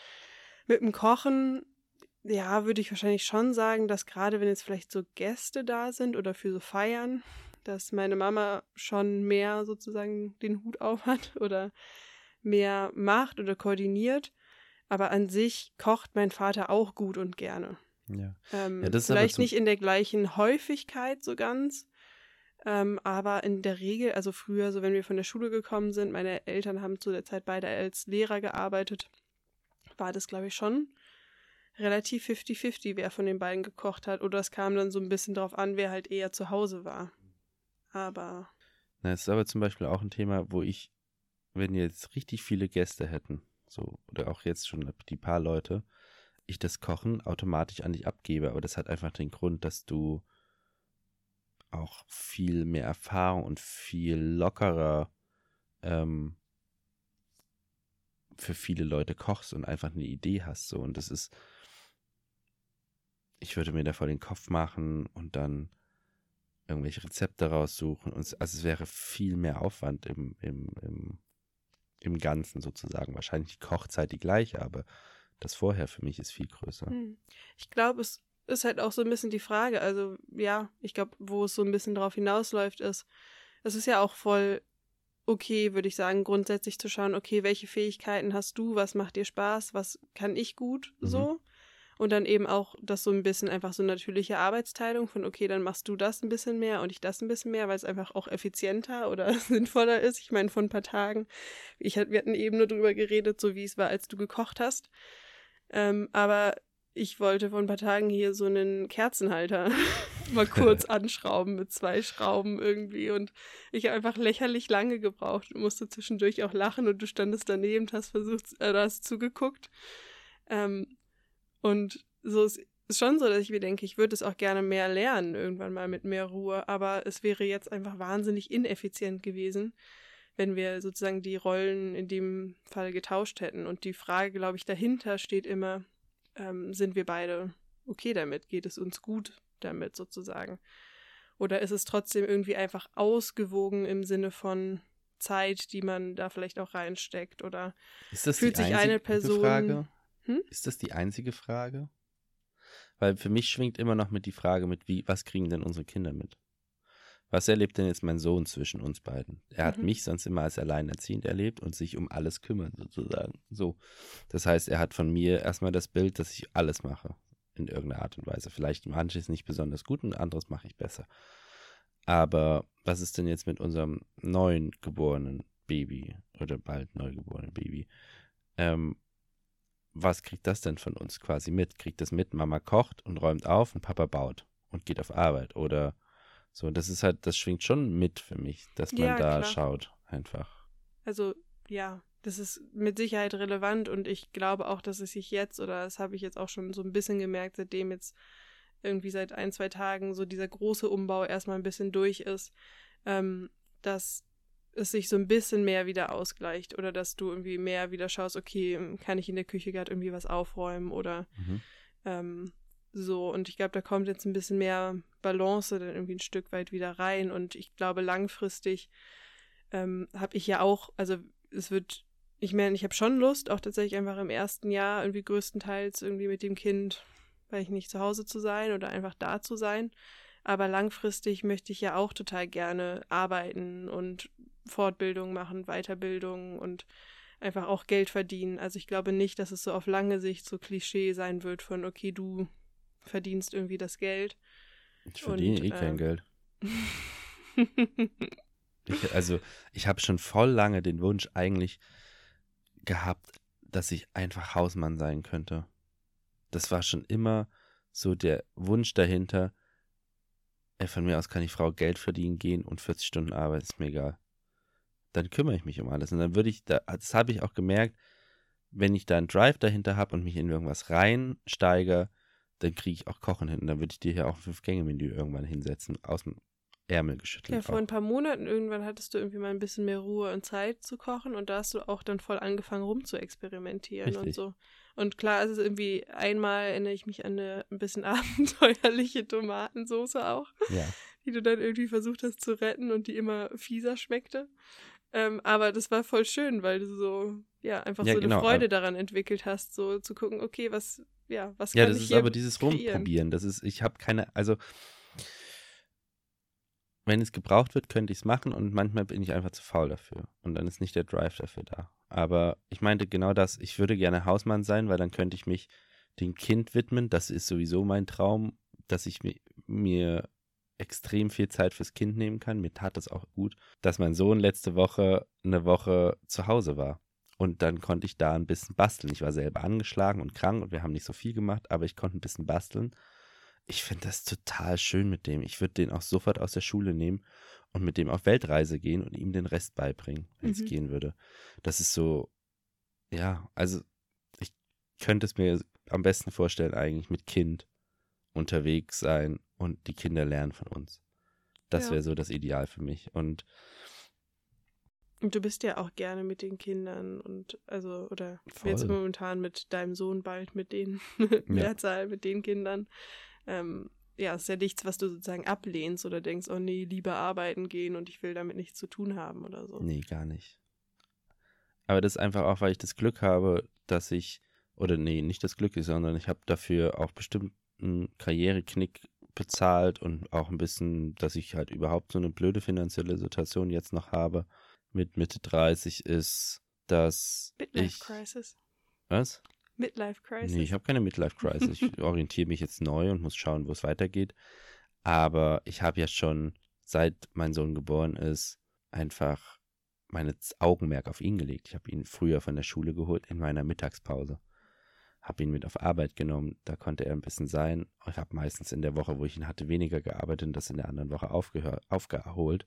mit dem Kochen ja, würde ich wahrscheinlich schon sagen, dass gerade wenn jetzt vielleicht so Gäste da sind oder für so Feiern, dass meine Mama schon mehr sozusagen den Hut auf hat oder mehr macht oder koordiniert. Aber an sich kocht mein Vater auch gut und gerne. Ja. Ähm, ja vielleicht nicht in der gleichen Häufigkeit so ganz, ähm, aber in der Regel, also früher, so wenn wir von der Schule gekommen sind, meine Eltern haben zu der Zeit beide als Lehrer gearbeitet, war das, glaube ich, schon relativ 50-50, wer von den beiden gekocht hat. Oder es kam dann so ein bisschen drauf an, wer halt eher zu Hause war. Aber. Na, es ist aber zum Beispiel auch ein Thema, wo ich, wenn jetzt richtig viele Gäste hätten, so, oder auch jetzt schon die paar Leute, ich das Kochen automatisch an dich abgebe. Aber das hat einfach den Grund, dass du auch viel mehr Erfahrung und viel lockerer ähm, für viele Leute kochst und einfach eine Idee hast. So. Und das ist, ich würde mir da vor den Kopf machen und dann irgendwelche Rezepte raussuchen. Und, also es wäre viel mehr Aufwand im, im, im, im Ganzen sozusagen. Wahrscheinlich die Kochzeit die gleiche, aber das vorher für mich ist viel größer. Hm. Ich glaube, es ist halt auch so ein bisschen die Frage. Also ja, ich glaube, wo es so ein bisschen drauf hinausläuft, ist, es ist ja auch voll okay, würde ich sagen, grundsätzlich zu schauen, okay, welche Fähigkeiten hast du, was macht dir Spaß, was kann ich gut Mhm. Und dann eben auch das so ein bisschen einfach so natürliche Arbeitsteilung von, okay, dann machst du das ein bisschen mehr und ich das ein bisschen mehr, weil es einfach auch effizienter oder sinnvoller ist. Ich meine, vor ein paar Tagen, ich, wir hatten eben nur drüber geredet, so wie es war, als du gekocht hast. Ähm, aber ich wollte vor ein paar Tagen hier so einen Kerzenhalter mal kurz anschrauben mit zwei Schrauben irgendwie und ich habe einfach lächerlich lange gebraucht und musste zwischendurch auch lachen und du standest daneben, hast versucht, äh, hast zugeguckt. Ähm, und so ist ist schon so, dass ich mir denke, ich würde es auch gerne mehr lernen, irgendwann mal mit mehr Ruhe, aber es wäre jetzt einfach wahnsinnig ineffizient gewesen, wenn wir sozusagen die Rollen in dem Fall getauscht hätten. Und die Frage, glaube ich, dahinter steht immer, ähm, sind wir beide okay damit? Geht es uns gut damit sozusagen? Oder ist es trotzdem irgendwie einfach ausgewogen im Sinne von Zeit, die man da vielleicht auch reinsteckt? Oder Ist das Fühlt sich eine Person- Frage? Hm? Ist das die einzige Frage? Weil für mich schwingt immer noch mit die Frage mit, wie, was kriegen denn unsere Kinder mit? Was erlebt denn jetzt mein Sohn zwischen uns beiden? Er hat Mhm. mich sonst immer als alleinerziehend erlebt und sich um alles kümmern, sozusagen. So. Das heißt, er hat von mir erstmal das Bild, dass ich alles mache. In irgendeiner Art und Weise. Vielleicht manches nicht besonders gut und anderes mache ich besser. Aber was ist denn jetzt mit unserem neuen geborenen Baby oder bald neugeborenen Baby? Ähm, was kriegt das denn von uns quasi mit? Kriegt das mit, Mama kocht und räumt auf und Papa baut und geht auf Arbeit oder so. Das ist halt, das schwingt schon mit für mich, dass man Ja, da klar. schaut, einfach. Also ja, das ist mit Sicherheit relevant und ich glaube auch, dass es sich jetzt, oder das habe ich jetzt auch schon so ein bisschen gemerkt, seitdem jetzt irgendwie seit ein, zwei Tagen so dieser große Umbau erstmal ein bisschen durch ist, ähm, dass es sich so ein bisschen mehr wieder ausgleicht oder dass du irgendwie mehr wieder schaust, okay, kann ich in der Küche gerade irgendwie was aufräumen oder Mhm. ähm, so, und ich glaube, da kommt jetzt ein bisschen mehr Balance dann irgendwie ein Stück weit wieder rein. Und ich glaube, langfristig ähm, habe ich ja auch, also es wird, ich meine, ich habe schon Lust, auch tatsächlich einfach im ersten Jahr irgendwie größtenteils irgendwie mit dem Kind, weil ich nicht zu Hause zu sein oder einfach da zu sein. Aber langfristig möchte ich ja auch total gerne arbeiten und Fortbildung machen, Weiterbildung und einfach auch Geld verdienen. Also ich glaube nicht, dass es so auf lange Sicht so Klischee sein wird von, okay, du verdienst irgendwie das Geld. Ich verdiene Und, eh kein ähm, Geld. Ich, also, ich habe schon voll lange den Wunsch eigentlich gehabt, dass ich einfach Hausmann sein könnte. Das war schon immer so der Wunsch dahinter. Ey, von mir aus kann die Frau Geld verdienen gehen und 40 Stunden arbeiten, ist mir egal. Dann kümmere ich mich um alles. Und dann würde ich, da, das habe ich auch gemerkt, wenn ich da einen Drive dahinter habe und mich in irgendwas reinsteige, dann kriege ich auch Kochen hin. Und dann würde ich dir hier auch ein Fünf-Gänge-Menü irgendwann hinsetzen, aus dem Ärmel geschüttelt. Ja, vor auch. ein paar Monaten irgendwann hattest du irgendwie mal ein bisschen mehr Ruhe und Zeit zu kochen und da hast du auch dann voll angefangen rum zu experimentieren und Richtig. so. Und klar, es ist irgendwie einmal erinnere ich mich an eine ein bisschen abenteuerliche Tomatensoße auch, Ja. die du dann irgendwie versucht hast zu retten und die immer fieser schmeckte. Ähm, aber das war voll schön, weil du so, ja, einfach Ja, so genau, eine Freude aber- daran entwickelt hast, so zu gucken, okay, was, ja, was Ja, kann das ich ist hier aber dieses kreieren? Rumprobieren. Das ist, ich habe keine, also wenn es gebraucht wird, könnte ich es machen und manchmal bin ich einfach zu faul dafür. Und dann ist nicht der Drive dafür da. Aber ich meinte genau das, ich würde gerne Hausmann sein, weil dann könnte ich mich dem Kind widmen. Das ist sowieso mein Traum, dass ich mi- mir extrem viel Zeit fürs Kind nehmen kann. Mir tat das auch gut, dass mein Sohn letzte Woche eine Woche zu Hause war. Und dann konnte ich da ein bisschen basteln. Ich war selber angeschlagen und krank und wir haben nicht so viel gemacht, aber ich konnte ein bisschen basteln. Ich finde das total schön mit dem. Ich würde den auch sofort aus der Schule nehmen und mit dem auf Weltreise gehen und ihm den Rest beibringen, wenn es Mhm. gehen würde. Das ist so, ja, also ich könnte es mir am besten vorstellen, eigentlich mit Kind unterwegs sein und die Kinder lernen von uns. Das Ja. wäre so das Ideal für mich. Und Und du bist ja auch gerne mit den Kindern und also, oder Voll. jetzt momentan mit deinem Sohn bald mit den Mehrzahl, mit den Kindern. Ähm, ja, ist ja nichts, was du sozusagen ablehnst oder denkst, oh nee, lieber arbeiten gehen und ich will damit nichts zu tun haben oder so. Nee, gar nicht. Aber das ist einfach auch, weil ich das Glück habe, dass ich, oder nee, nicht das Glück ist, sondern ich habe dafür auch bestimmt einen Karriereknick bezahlt und auch ein bisschen, dass ich halt überhaupt so eine blöde finanzielle Situation jetzt noch habe. mit Mitte 30 ist, dass Midlife ich. Crisis. Was? Midlife Crisis. Nee, ich habe keine Midlife Crisis. Ich orientiere mich jetzt neu und muss schauen, wo es weitergeht. Aber ich habe ja schon, seit mein Sohn geboren ist, einfach meine Augenmerk auf ihn gelegt. Ich habe ihn früher von der Schule geholt in meiner Mittagspause. Habe ihn mit auf Arbeit genommen, da konnte er ein bisschen sein. Ich habe meistens in der Woche, wo ich ihn hatte, weniger gearbeitet und das in der anderen Woche aufgeholt,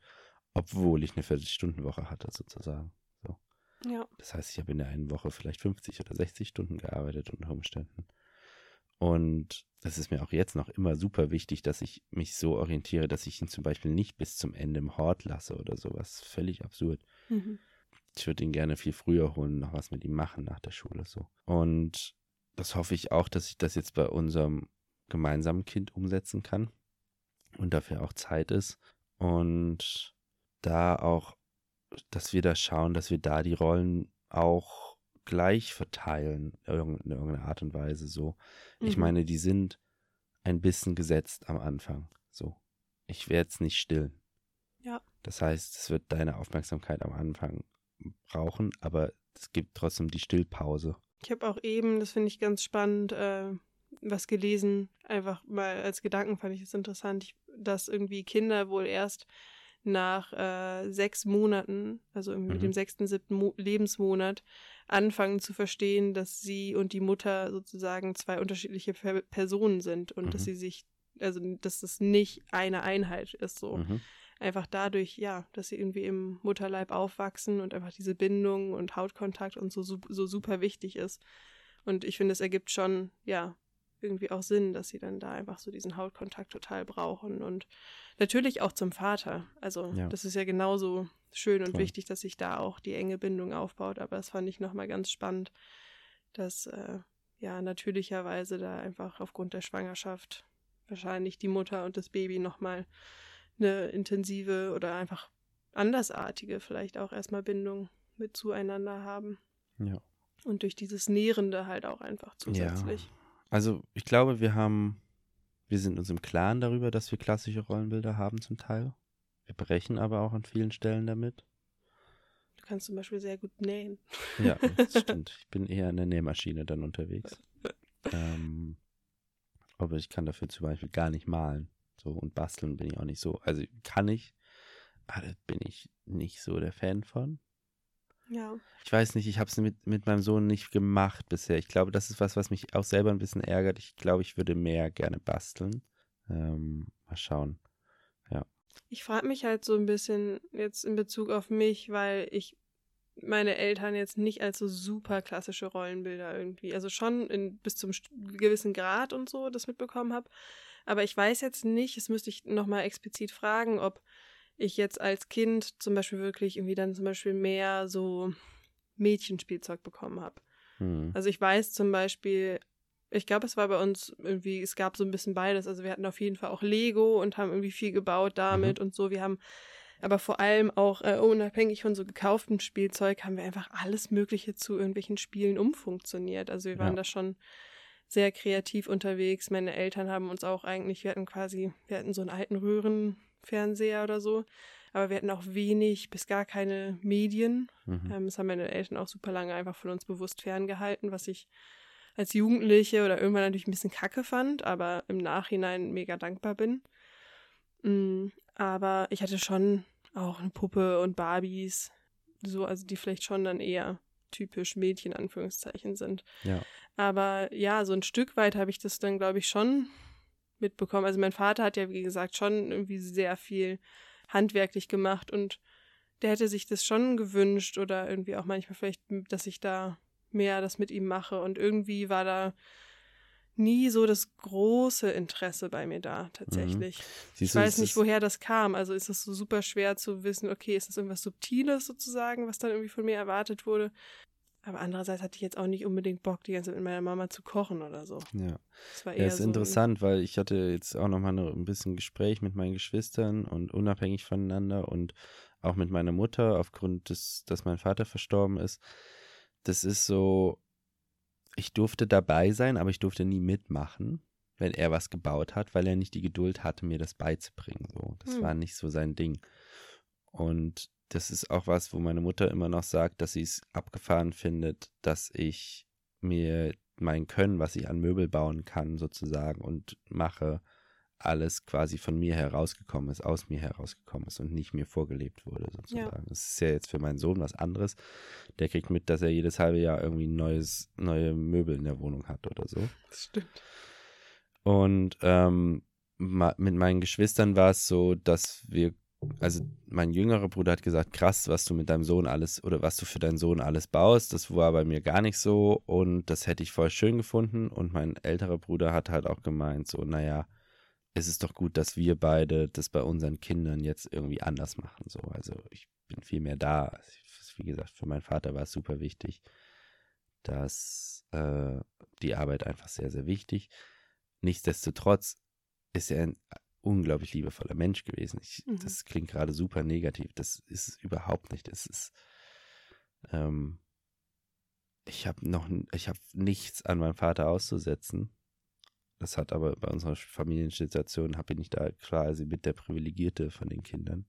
obwohl ich eine Viertelstundenwoche hatte sozusagen. So. Ja. Das heißt, ich habe in der einen Woche vielleicht 50 oder 60 Stunden gearbeitet unter Umständen. Und das ist mir auch jetzt noch immer super wichtig, dass ich mich so orientiere, dass ich ihn zum Beispiel nicht bis zum Ende im Hort lasse oder sowas. Völlig absurd. Mhm. Ich würde ihn gerne viel früher holen, noch was mit ihm machen nach der Schule so. Und das hoffe ich auch, dass ich das jetzt bei unserem gemeinsamen Kind umsetzen kann und dafür auch Zeit ist. Und da auch, dass wir da schauen, dass wir da die Rollen auch gleich verteilen, in irgendeiner Art und Weise so. Mhm. Ich meine, die sind ein bisschen gesetzt am Anfang. So. Ich werde es nicht stillen. Ja. Das heißt, es wird deine Aufmerksamkeit am Anfang brauchen, aber es gibt trotzdem die Stillpause. Ich habe auch eben, das finde ich ganz spannend, äh, was gelesen, einfach mal als Gedanken fand ich es interessant, ich, dass irgendwie Kinder wohl erst nach äh, sechs Monaten, also mhm. mit dem sechsten, siebten Mo Lebensmonat, anfangen zu verstehen, dass sie und die Mutter sozusagen zwei unterschiedliche per Personen sind und mhm. dass sie sich, also dass das nicht eine Einheit ist so. Mhm. Einfach dadurch, ja, dass sie irgendwie im Mutterleib aufwachsen und einfach diese Bindung und Hautkontakt und so, so super wichtig ist. Und ich finde, es ergibt schon, ja, irgendwie auch Sinn, dass sie dann da einfach so diesen Hautkontakt total brauchen und natürlich auch zum Vater. Also ja. das ist ja genauso schön und Klar. wichtig, dass sich da auch die enge Bindung aufbaut. Aber das fand ich nochmal ganz spannend, dass äh, ja natürlicherweise da einfach aufgrund der Schwangerschaft wahrscheinlich die Mutter und das Baby nochmal eine intensive oder einfach andersartige vielleicht auch erstmal Bindung mit zueinander haben. Ja. Und durch dieses Nährende halt auch einfach zusätzlich. Ja. Also ich glaube, wir haben, wir sind uns im Klaren darüber, dass wir klassische Rollenbilder haben zum Teil. Wir brechen aber auch an vielen Stellen damit. Du kannst zum Beispiel sehr gut nähen. Ja, das stimmt. Ich bin eher in der Nähmaschine dann unterwegs. ähm, aber ich kann dafür zum Beispiel gar nicht malen. So und basteln bin ich auch nicht so. Also kann ich, aber bin ich nicht so der Fan von. Ja. Ich weiß nicht, ich habe es mit, mit meinem Sohn nicht gemacht bisher. Ich glaube, das ist was, was mich auch selber ein bisschen ärgert. Ich glaube, ich würde mehr gerne basteln. Ähm, mal schauen. Ja. Ich frage mich halt so ein bisschen jetzt in Bezug auf mich, weil ich meine Eltern jetzt nicht als so super klassische Rollenbilder irgendwie, also schon in, bis zum gewissen Grad und so das mitbekommen habe. Aber ich weiß jetzt nicht, das müsste ich nochmal explizit fragen, ob ich jetzt als Kind zum Beispiel wirklich irgendwie dann zum Beispiel mehr so Mädchenspielzeug bekommen habe. Hm. Also ich weiß zum Beispiel, ich glaube, es war bei uns irgendwie, es gab so ein bisschen beides. Also wir hatten auf jeden Fall auch Lego und haben irgendwie viel gebaut damit mhm. und so. Wir haben aber vor allem auch äh, unabhängig von so gekauftem Spielzeug haben wir einfach alles Mögliche zu irgendwelchen Spielen umfunktioniert. Also wir waren ja. da schon sehr kreativ unterwegs. Meine Eltern haben uns auch eigentlich, wir hatten quasi, wir hatten so einen alten Röhren, Fernseher oder so. Aber wir hatten auch wenig bis gar keine Medien. Mhm. Ähm, das haben meine Eltern auch super lange einfach von uns bewusst ferngehalten, was ich als Jugendliche oder irgendwann natürlich ein bisschen kacke fand, aber im Nachhinein mega dankbar bin. Mhm, aber ich hatte schon auch eine Puppe und Barbies, so, also die vielleicht schon dann eher typisch Mädchen, Anführungszeichen sind. Ja. Aber ja, so ein Stück weit habe ich das dann, glaube ich, schon mitbekommen. Also mein Vater hat ja, wie gesagt, schon irgendwie sehr viel handwerklich gemacht und der hätte sich das schon gewünscht oder irgendwie auch manchmal vielleicht, dass ich da mehr das mit ihm mache. Und irgendwie war da nie so das große Interesse bei mir da, tatsächlich. Mhm. Ich weiß nicht, woher das kam. Also ist es so super schwer zu wissen, okay, ist das irgendwas Subtiles sozusagen, was dann irgendwie von mir erwartet wurde? Aber andererseits hatte ich jetzt auch nicht unbedingt Bock, die ganze Zeit mit meiner Mama zu kochen oder so. Ja. Das war eher ja, ist so interessant, weil ich hatte jetzt auch nochmal ein bisschen Gespräch mit meinen Geschwistern und unabhängig voneinander und auch mit meiner Mutter aufgrund des, dass mein Vater verstorben ist. Das ist so, ich durfte dabei sein, aber ich durfte nie mitmachen, wenn er was gebaut hat, weil er nicht die Geduld hatte, mir das beizubringen. So, das hm. war nicht so sein Ding. Und das ist auch was, wo meine Mutter immer noch sagt, dass sie es abgefahren findet, dass ich mir mein Können, was ich an Möbel bauen kann, sozusagen und mache, alles quasi von mir herausgekommen ist, aus mir herausgekommen ist und nicht mir vorgelebt wurde, sozusagen. Ja. Das ist ja jetzt für meinen Sohn was anderes. Der kriegt mit, dass er jedes halbe Jahr irgendwie neues, neue Möbel in der Wohnung hat oder so. Das stimmt. Und ähm, mit meinen Geschwistern war es so, dass wir, also mein jüngerer Bruder hat gesagt, krass, was du mit deinem Sohn alles oder was du für deinen Sohn alles baust. Das war bei mir gar nicht so und das hätte ich voll schön gefunden. Und mein älterer Bruder hat halt auch gemeint, so, naja, es ist doch gut, dass wir beide das bei unseren Kindern jetzt irgendwie anders machen. So, also ich bin viel mehr da. Also, wie gesagt, für meinen Vater war es super wichtig, dass äh, die Arbeit einfach sehr, sehr wichtig. Nichtsdestotrotz ist er ein unglaublich liebevoller Mensch gewesen. Ich, mhm. Das klingt gerade super negativ. Das ist es überhaupt nicht. Es ist, ähm, ich habe noch, ich habe nichts an meinem Vater auszusetzen. Das hat aber bei unserer Familiensituation, habe ich nicht da quasi mit der Privilegierte von den Kindern.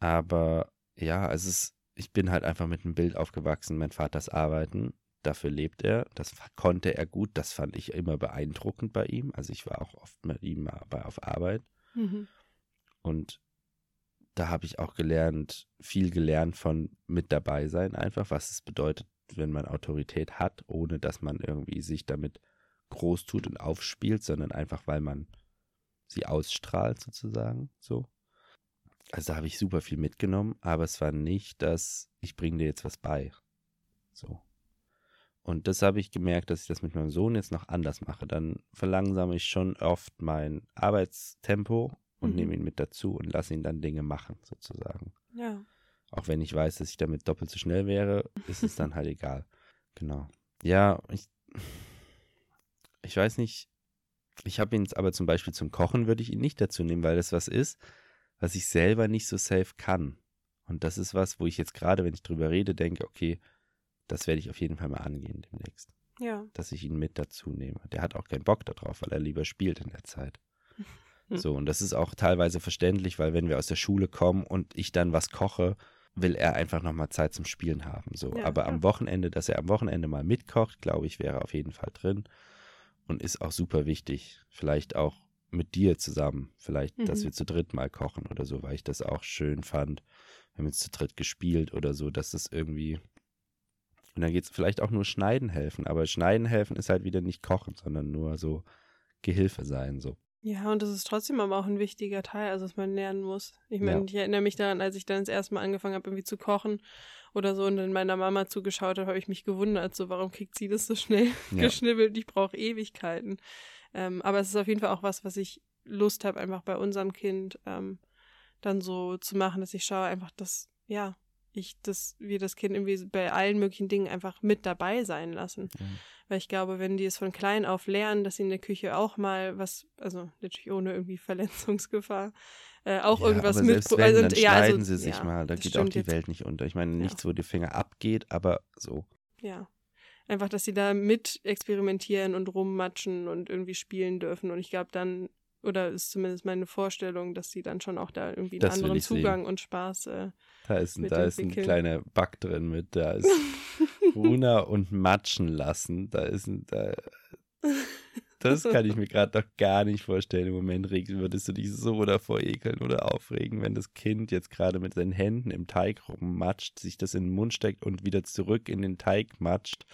Aber ja, es ist, ich bin halt einfach mit einem Bild aufgewachsen, mein Vaters Arbeiten. Dafür lebt er. Das konnte er gut. Das fand ich immer beeindruckend bei ihm. Also ich war auch oft mit ihm auf Arbeit. Mhm. Und da habe ich auch gelernt, viel gelernt von mit dabei sein einfach, was es bedeutet, wenn man Autorität hat, ohne dass man irgendwie sich damit groß tut und aufspielt, sondern einfach, weil man sie ausstrahlt sozusagen, so. Also da habe ich super viel mitgenommen, aber es war nicht, dass ich bringe dir jetzt was bei. So. Und das habe ich gemerkt, dass ich das mit meinem Sohn jetzt noch anders mache. Dann verlangsame ich schon oft mein Arbeitstempo und mhm. nehme ihn mit dazu und lasse ihn dann Dinge machen, sozusagen. Ja. Auch wenn ich weiß, dass ich damit doppelt so schnell wäre, ist es dann halt egal. Genau. Ja, ich, ich weiß nicht, ich habe ihn jetzt aber zum Beispiel zum Kochen würde ich ihn nicht dazu nehmen, weil das was ist, was ich selber nicht so safe kann. Und das ist was, wo ich jetzt gerade, wenn ich drüber rede, denke, okay, das werde ich auf jeden Fall mal angehen demnächst. Ja. Dass ich ihn mit dazu nehme. Der hat auch keinen Bock darauf, weil er lieber spielt in der Zeit. So, und das ist auch teilweise verständlich, weil wenn wir aus der Schule kommen und ich dann was koche, will er einfach nochmal Zeit zum Spielen haben. So, ja, aber ja. am Wochenende, dass er am Wochenende mal mitkocht, glaube ich, wäre auf jeden Fall drin und ist auch super wichtig. Vielleicht auch mit dir zusammen, vielleicht, mhm. dass wir zu dritt mal kochen oder so, weil ich das auch schön fand. Wir haben jetzt zu dritt gespielt oder so, dass das irgendwie. Und dann geht es vielleicht auch nur Schneiden helfen, aber Schneiden helfen ist halt wieder nicht kochen, sondern nur so Gehilfe sein, so. Ja, und das ist trotzdem aber auch ein wichtiger Teil, also dass man lernen muss. Ich meine, ja. ich erinnere mich daran, als ich dann das erste Mal angefangen habe, irgendwie zu kochen oder so und dann meiner Mama zugeschaut habe, habe ich mich gewundert, so warum kriegt sie das so schnell ja. geschnibbelt? Ich brauche Ewigkeiten. Ähm, aber es ist auf jeden Fall auch was, was ich Lust habe, einfach bei unserem Kind ähm, dann so zu machen, dass ich schaue einfach, dass, ja, ich das, wir das Kind irgendwie bei allen möglichen Dingen einfach mit dabei sein lassen. Mhm. Weil ich glaube, wenn die es von klein auf lernen, dass sie in der Küche auch mal was, also natürlich ohne irgendwie Verletzungsgefahr, äh, auch ja, irgendwas mit. Wenn, also, dann ja, schneiden also, sie sich ja, mal, da geht auch die jetzt. Welt nicht unter. Ich meine, nichts, wo die Finger abgeht, aber so. Ja. Einfach, dass sie da mit experimentieren und rummatschen und irgendwie spielen dürfen. Und ich glaube dann, oder ist zumindest meine Vorstellung, dass sie dann schon auch da irgendwie einen das anderen Zugang sehen. und Spaß. Äh, da ist, ein, da ist ein kleiner Bug drin mit, da ist Runa und Matschen lassen. Da ist ein, da, das kann ich mir gerade doch gar nicht vorstellen. Im Moment würdest du dich so davor ekeln oder aufregen, wenn das Kind jetzt gerade mit seinen Händen im Teig rummatscht, sich das in den Mund steckt und wieder zurück in den Teig matscht.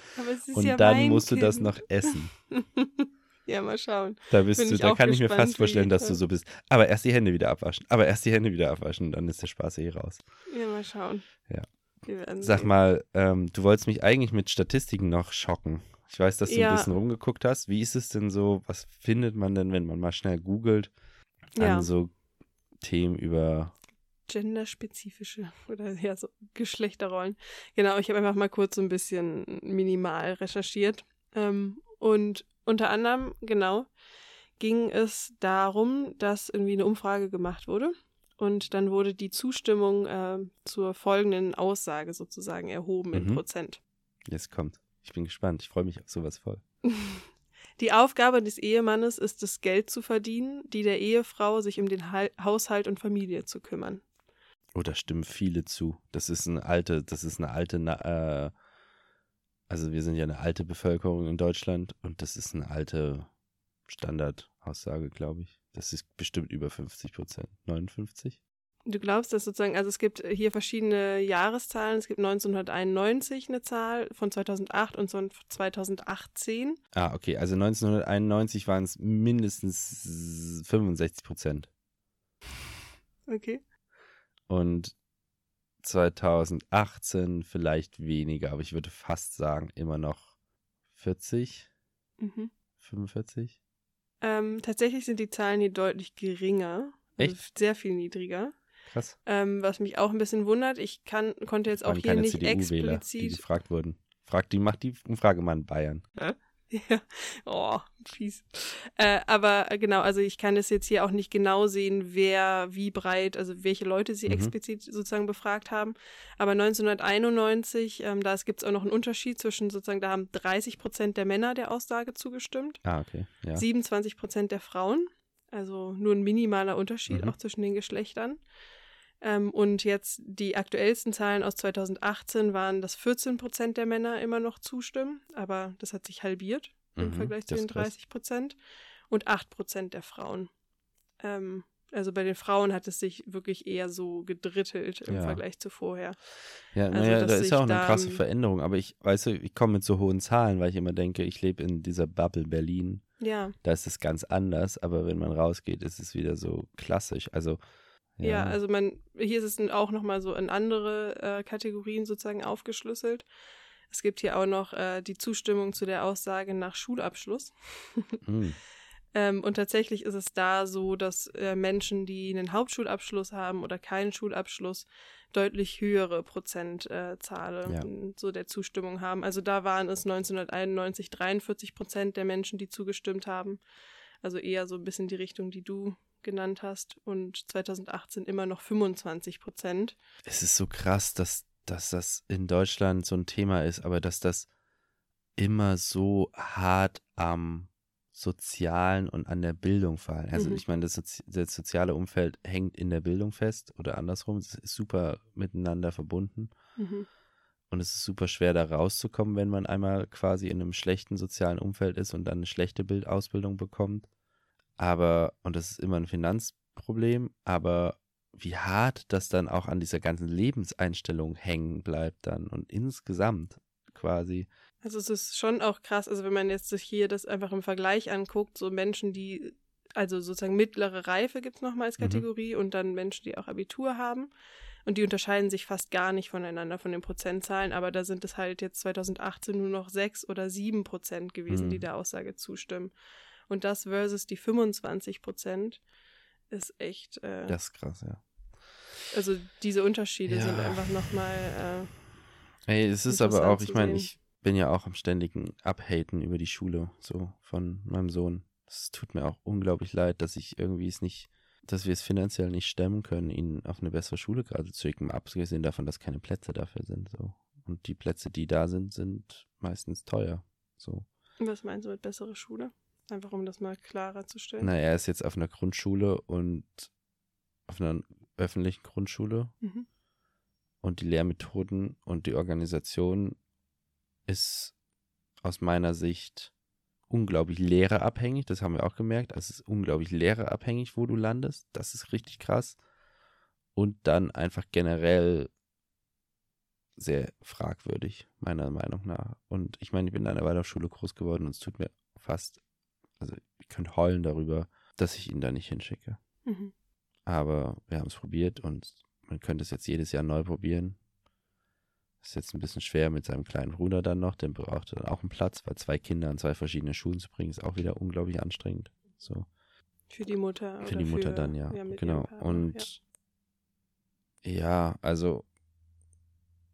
und ja dann musst kind. du das noch essen. ja, mal schauen. Da bist du, da kann ich mir fast vorstellen, dass du so bist. Aber erst die Hände wieder abwaschen. Aber erst die Hände wieder abwaschen, dann ist der Spaß eh raus. Ja, mal schauen. Ja. Sag mal, ähm, du wolltest mich eigentlich mit Statistiken noch schocken. Ich weiß, dass du ja. ein bisschen rumgeguckt hast. Wie ist es denn so? Was findet man denn, wenn man mal schnell googelt ja. an so Themen über genderspezifische oder ja so Geschlechterrollen. Genau, ich habe einfach mal kurz so ein bisschen minimal recherchiert. Ähm, und unter anderem, genau, ging es darum, dass irgendwie eine Umfrage gemacht wurde. Und dann wurde die Zustimmung äh, zur folgenden Aussage sozusagen erhoben in mhm. Prozent. Jetzt kommt. Ich bin gespannt. Ich freue mich auf sowas voll. Die Aufgabe des Ehemannes ist es, Geld zu verdienen, die der Ehefrau sich um den ha Haushalt und Familie zu kümmern. Oder stimmen viele zu? Das ist eine alte, das ist eine alte, äh, also wir sind ja eine alte Bevölkerung in Deutschland und das ist eine alte Standardaussage, glaube ich. Das ist bestimmt über 50 Prozent. 59? Du glaubst, dass sozusagen, also es gibt hier verschiedene Jahreszahlen. Es gibt 1991 eine Zahl von 2008 und von 2018. Ah, okay. Also 1991 waren es mindestens 65 Prozent. Okay. Und 2018 vielleicht weniger, aber ich würde fast sagen, immer noch 40, mhm. 45. Ähm, tatsächlich sind die Zahlen hier deutlich geringer. Also Echt? sehr viel niedriger. Krass. Ähm, was mich auch ein bisschen wundert, ich kann, konnte jetzt auch hier nicht explizit. Die gefragt wurden. Frag die, mach die Umfrage mal in Bayern. Ja? Ja, oh, fies. Äh, aber äh, genau, also ich kann es jetzt hier auch nicht genau sehen, wer wie breit, also welche Leute sie mhm. explizit sozusagen befragt haben. Aber 1991, ähm, da gibt es auch noch einen Unterschied zwischen sozusagen, da haben 30 Prozent der Männer der Aussage zugestimmt. Ah, okay. Ja. 27 Prozent der Frauen. Also nur ein minimaler Unterschied mhm. auch zwischen den Geschlechtern. Ähm, und jetzt die aktuellsten Zahlen aus 2018 waren, dass 14 Prozent der Männer immer noch zustimmen, aber das hat sich halbiert mhm, im Vergleich zu den 30 Prozent. Und 8 Prozent der Frauen. Ähm, also bei den Frauen hat es sich wirklich eher so gedrittelt im ja. Vergleich zu vorher. Ja, also, naja, da ist ja auch eine krasse Veränderung. Aber ich, weißt du, ich komme mit so hohen Zahlen, weil ich immer denke, ich lebe in dieser Bubble Berlin. Ja. Da ist es ganz anders, aber wenn man rausgeht, ist es wieder so klassisch. Also ja. ja, also man, hier ist es auch nochmal so in andere äh, Kategorien sozusagen aufgeschlüsselt. Es gibt hier auch noch äh, die Zustimmung zu der Aussage nach Schulabschluss. mhm. ähm, und tatsächlich ist es da so, dass äh, Menschen, die einen Hauptschulabschluss haben oder keinen Schulabschluss, deutlich höhere Prozentzahlen ja. so der Zustimmung haben. Also da waren es 1991 43 Prozent der Menschen, die zugestimmt haben. Also eher so ein bisschen die Richtung, die du genannt hast und 2018 immer noch 25 Prozent. Es ist so krass, dass, dass das in Deutschland so ein Thema ist, aber dass das immer so hart am Sozialen und an der Bildung fallen. Also mhm. ich meine, das, Sozi das, soziale Umfeld hängt in der Bildung fest oder andersrum. Es ist super miteinander verbunden. Mhm. Und es ist super schwer, da rauszukommen, wenn man einmal quasi in einem schlechten sozialen Umfeld ist und dann eine schlechte Bildausbildung bekommt. Aber, und das ist immer ein Finanzproblem, aber wie hart das dann auch an dieser ganzen Lebenseinstellung hängen bleibt dann und insgesamt quasi. Also es ist schon auch krass, also wenn man jetzt sich hier das einfach im Vergleich anguckt, so Menschen, die, also sozusagen mittlere Reife gibt es nochmal als mhm. Kategorie mhm. und dann Menschen, die auch Abitur haben. Und die unterscheiden sich fast gar nicht voneinander von den Prozentzahlen, aber da sind es halt jetzt 2018 nur noch sechs oder sieben Prozent gewesen, mhm. die der Aussage zustimmen. Und das versus die 25 Prozent ist echt. Äh, das ist krass, ja. Also diese Unterschiede ja. sind einfach nochmal. Äh, Ey, es ist aber auch, ich meine, ich bin ja auch am ständigen Abhaten über die Schule, so von meinem Sohn. Es tut mir auch unglaublich leid, dass ich irgendwie es nicht, dass wir es finanziell nicht stemmen können, ihn auf eine bessere Schule gerade zu schicken, abgesehen davon, dass keine Plätze dafür sind, so. Und die Plätze, die da sind, sind meistens teuer, so. Was meinst du mit bessere Schule? Einfach um das mal klarer zu stellen. Na, er ist jetzt auf einer Grundschule und auf einer öffentlichen Grundschule. Mhm. Und die Lehrmethoden und die Organisation ist aus meiner Sicht unglaublich lehrerabhängig. Das haben wir auch gemerkt. Also es ist unglaublich lehrerabhängig, wo du landest. Das ist richtig krass. Und dann einfach generell sehr fragwürdig, meiner Meinung nach. Und ich meine, ich bin in einer Waldorfschule groß geworden und es tut mir fast also ich könnte heulen darüber, dass ich ihn da nicht hinschicke. Mhm. Aber wir haben es probiert und man könnte es jetzt jedes Jahr neu probieren. Ist jetzt ein bisschen schwer mit seinem kleinen Bruder dann noch, der braucht dann auch einen Platz, weil zwei Kinder an zwei verschiedene Schulen zu bringen, ist auch wieder unglaublich anstrengend. So. Für die Mutter. Für die Mutter für, dann, ja. ja genau. Und ja. ja, also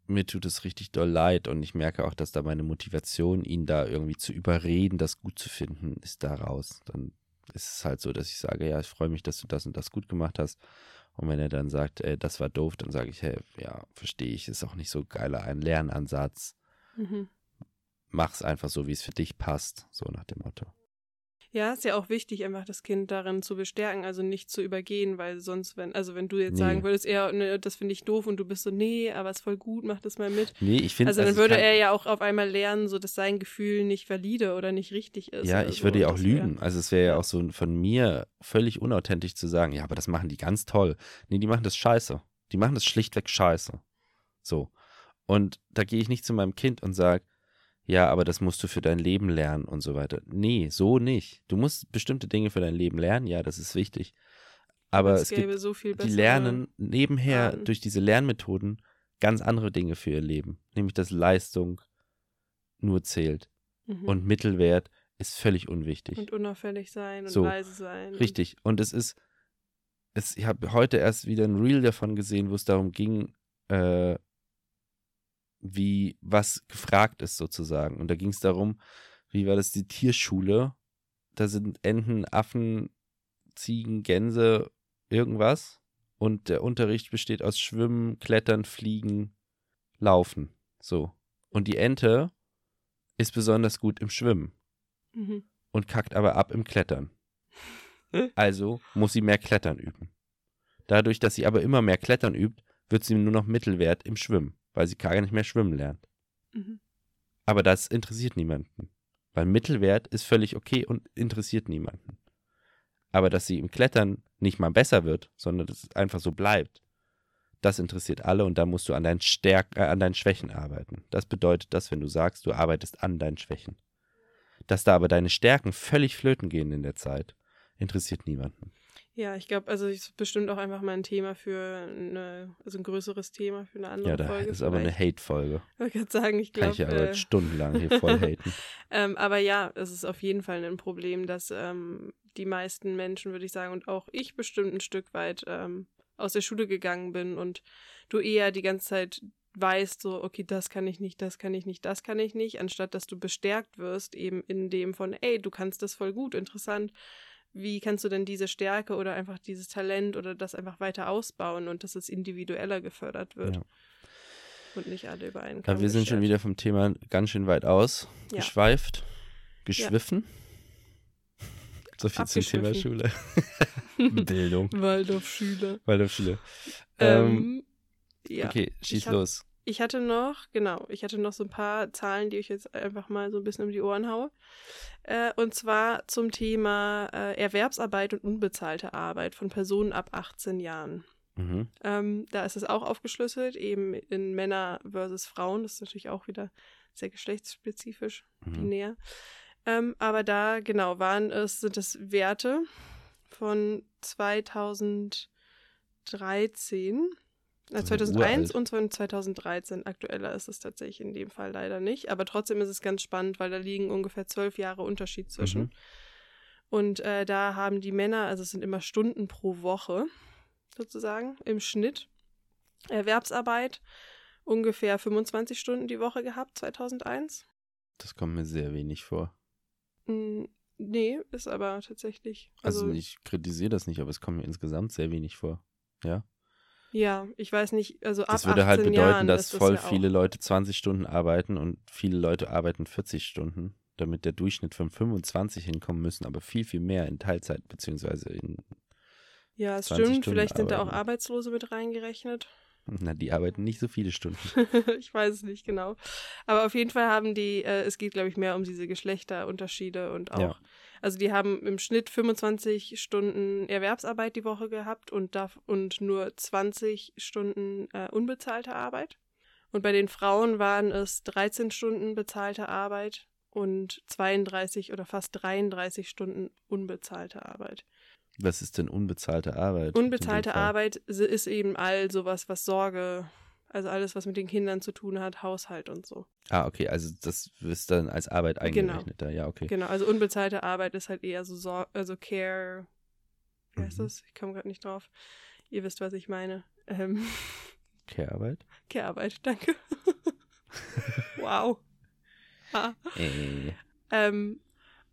mir tut es richtig doll leid und ich merke auch, dass da meine Motivation, ihn da irgendwie zu überreden, das gut zu finden, ist da raus. Dann ist es halt so, dass ich sage, ja, ich freue mich, dass du das und das gut gemacht hast. Und wenn er dann sagt, ey, das war doof, dann sage ich, hey, ja, verstehe ich, ist auch nicht so geiler ein Lernansatz. Mhm. Mach's einfach so, wie es für dich passt, so nach dem Motto. Ja, ist ja auch wichtig, einfach das Kind darin zu bestärken, also nicht zu übergehen, weil sonst, wenn, also wenn du jetzt Nee. sagen würdest, eher, ne, das finde ich doof und du bist so, nee, aber ist voll gut, mach das mal mit. Nee, ich finde Also dann ich würde er ja auch auf einmal lernen, so dass sein Gefühl nicht valide oder nicht richtig ist. Ja, ich so. würde ja auch Das wär- lügen. Also es wäre ja ja. auch so von mir völlig unauthentisch zu sagen, ja, aber das machen die ganz toll. Nee, die machen das scheiße. Die machen das schlichtweg scheiße. So. Und da gehe ich nicht zu meinem Kind und sage, ja, aber das musst du für dein Leben lernen und so weiter. Nee, so nicht. Du musst bestimmte Dinge für dein Leben lernen, ja, das ist wichtig. Aber es es gibt, so viel die lernen nebenher Arten. durch diese Lernmethoden ganz andere Dinge für ihr Leben. Nämlich, dass Leistung nur zählt Mhm. und Mittelwert ist völlig unwichtig. und unauffällig sein und So, leise sein. Richtig. Und es ist, es, ich habe heute erst wieder ein Reel davon gesehen, wo es darum ging, äh, wie was gefragt ist sozusagen. Und da ging es darum, wie war das die Tierschule? Da sind Enten, Affen, Ziegen, Gänse, irgendwas. Und der Unterricht besteht aus Schwimmen, Klettern, Fliegen, Laufen. So. Und die Ente ist besonders gut im Schwimmen Mhm. und kackt aber ab im Klettern. Also muss sie mehr Klettern üben. Dadurch, dass sie aber immer mehr Klettern übt, wird sie nur noch Mittelwert im Schwimmen, weil sie gar nicht mehr schwimmen lernt. Mhm. Aber das interessiert niemanden. Weil Mittelwert ist völlig okay und interessiert niemanden. Aber dass sie im Klettern nicht mal besser wird, sondern dass es einfach so bleibt, das interessiert alle und da musst du an deinen, Stärk äh, an deinen Schwächen arbeiten. Das bedeutet das, wenn du sagst, du arbeitest an deinen Schwächen. Dass da aber deine Stärken völlig flöten gehen in der Zeit, interessiert niemanden. Ja, ich glaube, also ist bestimmt auch einfach mal ein Thema für eine, also ein größeres Thema für eine andere Ja, da Folge. ist aber eine vielleicht. Hate-Folge. Ich gerade sagen, ich Kann glaube. ich ja aber äh, stundenlang hier voll haten. ähm, aber ja, es ist auf jeden Fall ein Problem, dass ähm, die meisten Menschen, würde ich sagen, und auch ich bestimmt ein Stück weit ähm, aus der Schule gegangen bin und du eher die ganze Zeit weißt, so, okay, das kann ich nicht, das kann ich nicht, das kann ich nicht, anstatt dass du bestärkt wirst, eben in dem von, ey, du kannst das voll gut, interessant. Wie kannst du denn diese Stärke oder einfach dieses Talent oder das einfach weiter ausbauen und dass es individueller gefördert wird Ja. und nicht alle über einen Kamm Aber wir sind schon wieder vom Thema ganz schön weit aus. Ja. Geschweift. Geschwiffen. So viel zum Thema. Schule. Bildung. Waldorfschüler. Waldorfschule. Ähm, Ähm, ja. Okay, schieß hab- los. Ich hatte noch, genau, ich hatte noch so ein paar Zahlen, die ich jetzt einfach mal so ein bisschen um die Ohren haue. Äh, und zwar zum Thema äh, Erwerbsarbeit und unbezahlte Arbeit von Personen ab 18 Jahren. Mhm. Ähm, da ist es auch aufgeschlüsselt, eben in Männer versus Frauen. Das ist natürlich auch wieder sehr geschlechtsspezifisch, Mhm. binär. Ähm, aber da, genau, waren es, sind es Werte von 2013, äh, Das ist ja 2001 uralt. und von 2013. Aktueller ist es tatsächlich in dem Fall leider nicht. Aber trotzdem ist es ganz spannend, weil da liegen ungefähr zwölf Jahre Unterschied zwischen. Mhm. Und äh, da haben die Männer, also es sind immer Stunden pro Woche sozusagen im Schnitt. Erwerbsarbeit ungefähr 25 Stunden die Woche gehabt, 2001. Das kommt mir sehr wenig vor. Mm, nee, ist aber tatsächlich. Also, Also, ich kritisiere das nicht, aber es kommt mir insgesamt sehr wenig vor. Ja. Ja, ich weiß nicht, also ab Das würde 18 halt bedeuten, Jahren dass das voll ja viele Leute 20 Stunden arbeiten und viele Leute arbeiten 40 Stunden, damit der Durchschnitt von 25 hinkommen müssen, aber viel, viel mehr in Teilzeit beziehungsweise in, Ja, es 20 stimmt, Stunden vielleicht sind da auch arbeiten. Arbeitslose mit reingerechnet. na, die arbeiten nicht so viele Stunden. ich weiß es nicht genau. Aber auf jeden Fall haben die, äh, es geht, glaube ich, mehr um diese Geschlechterunterschiede und auch, Ja. Also die haben im Schnitt 25 Stunden Erwerbsarbeit die Woche gehabt und, darf, und nur 20 Stunden äh, unbezahlte Arbeit. Und bei den Frauen waren es 13 Stunden bezahlte Arbeit und 32 oder fast 33 Stunden unbezahlte Arbeit. Was ist denn unbezahlte Arbeit? Unbezahlte? Arbeit ist eben all sowas, was Sorge, also alles, was mit den Kindern zu tun hat, Haushalt und so. Ah, okay, also das ist dann als Arbeit Genau. eingerechnet da, ja, okay. Genau, also unbezahlte Arbeit ist halt eher so, Sor also Care, wie heißt Mhm. das? Ich komme gerade nicht drauf. Ihr wisst, was ich meine. Ähm, Care-Arbeit? Care-Arbeit, danke. wow. Ah. Äh, Ähm,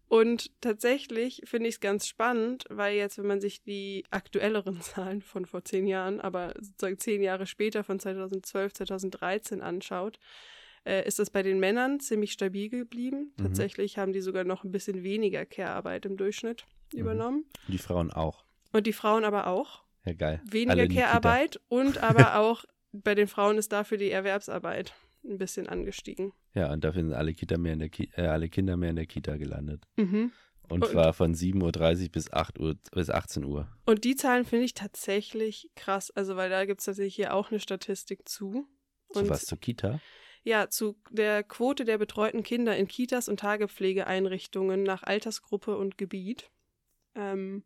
und tatsächlich finde ich es ganz spannend, weil jetzt, wenn man sich die aktuelleren Zahlen von vor zehn Jahren, aber sozusagen zehn Jahre später von 2012, 2013 anschaut, äh, ist das bei den Männern ziemlich stabil geblieben. Mhm. Tatsächlich haben die sogar noch ein bisschen weniger Care-Arbeit im Durchschnitt Mhm. übernommen. Die Frauen auch. Und die Frauen aber auch. Ja, geil. Weniger. Care-Arbeit und aber auch bei den Frauen ist dafür die Erwerbsarbeit ein bisschen angestiegen. Ja, und dafür sind alle, Kita mehr in der Ki äh, alle Kinder mehr in der Kita gelandet. Mhm. Und, Und- zwar von 7.30 Uhr bis 8 Uhr bis 18 Uhr. Und die Zahlen finde ich tatsächlich krass. Also, weil da gibt es tatsächlich hier auch eine Statistik zu. Und was zur Kita. ja, zu der Quote der betreuten Kinder in Kitas und Tagepflegeeinrichtungen nach Altersgruppe und Gebiet. Ähm,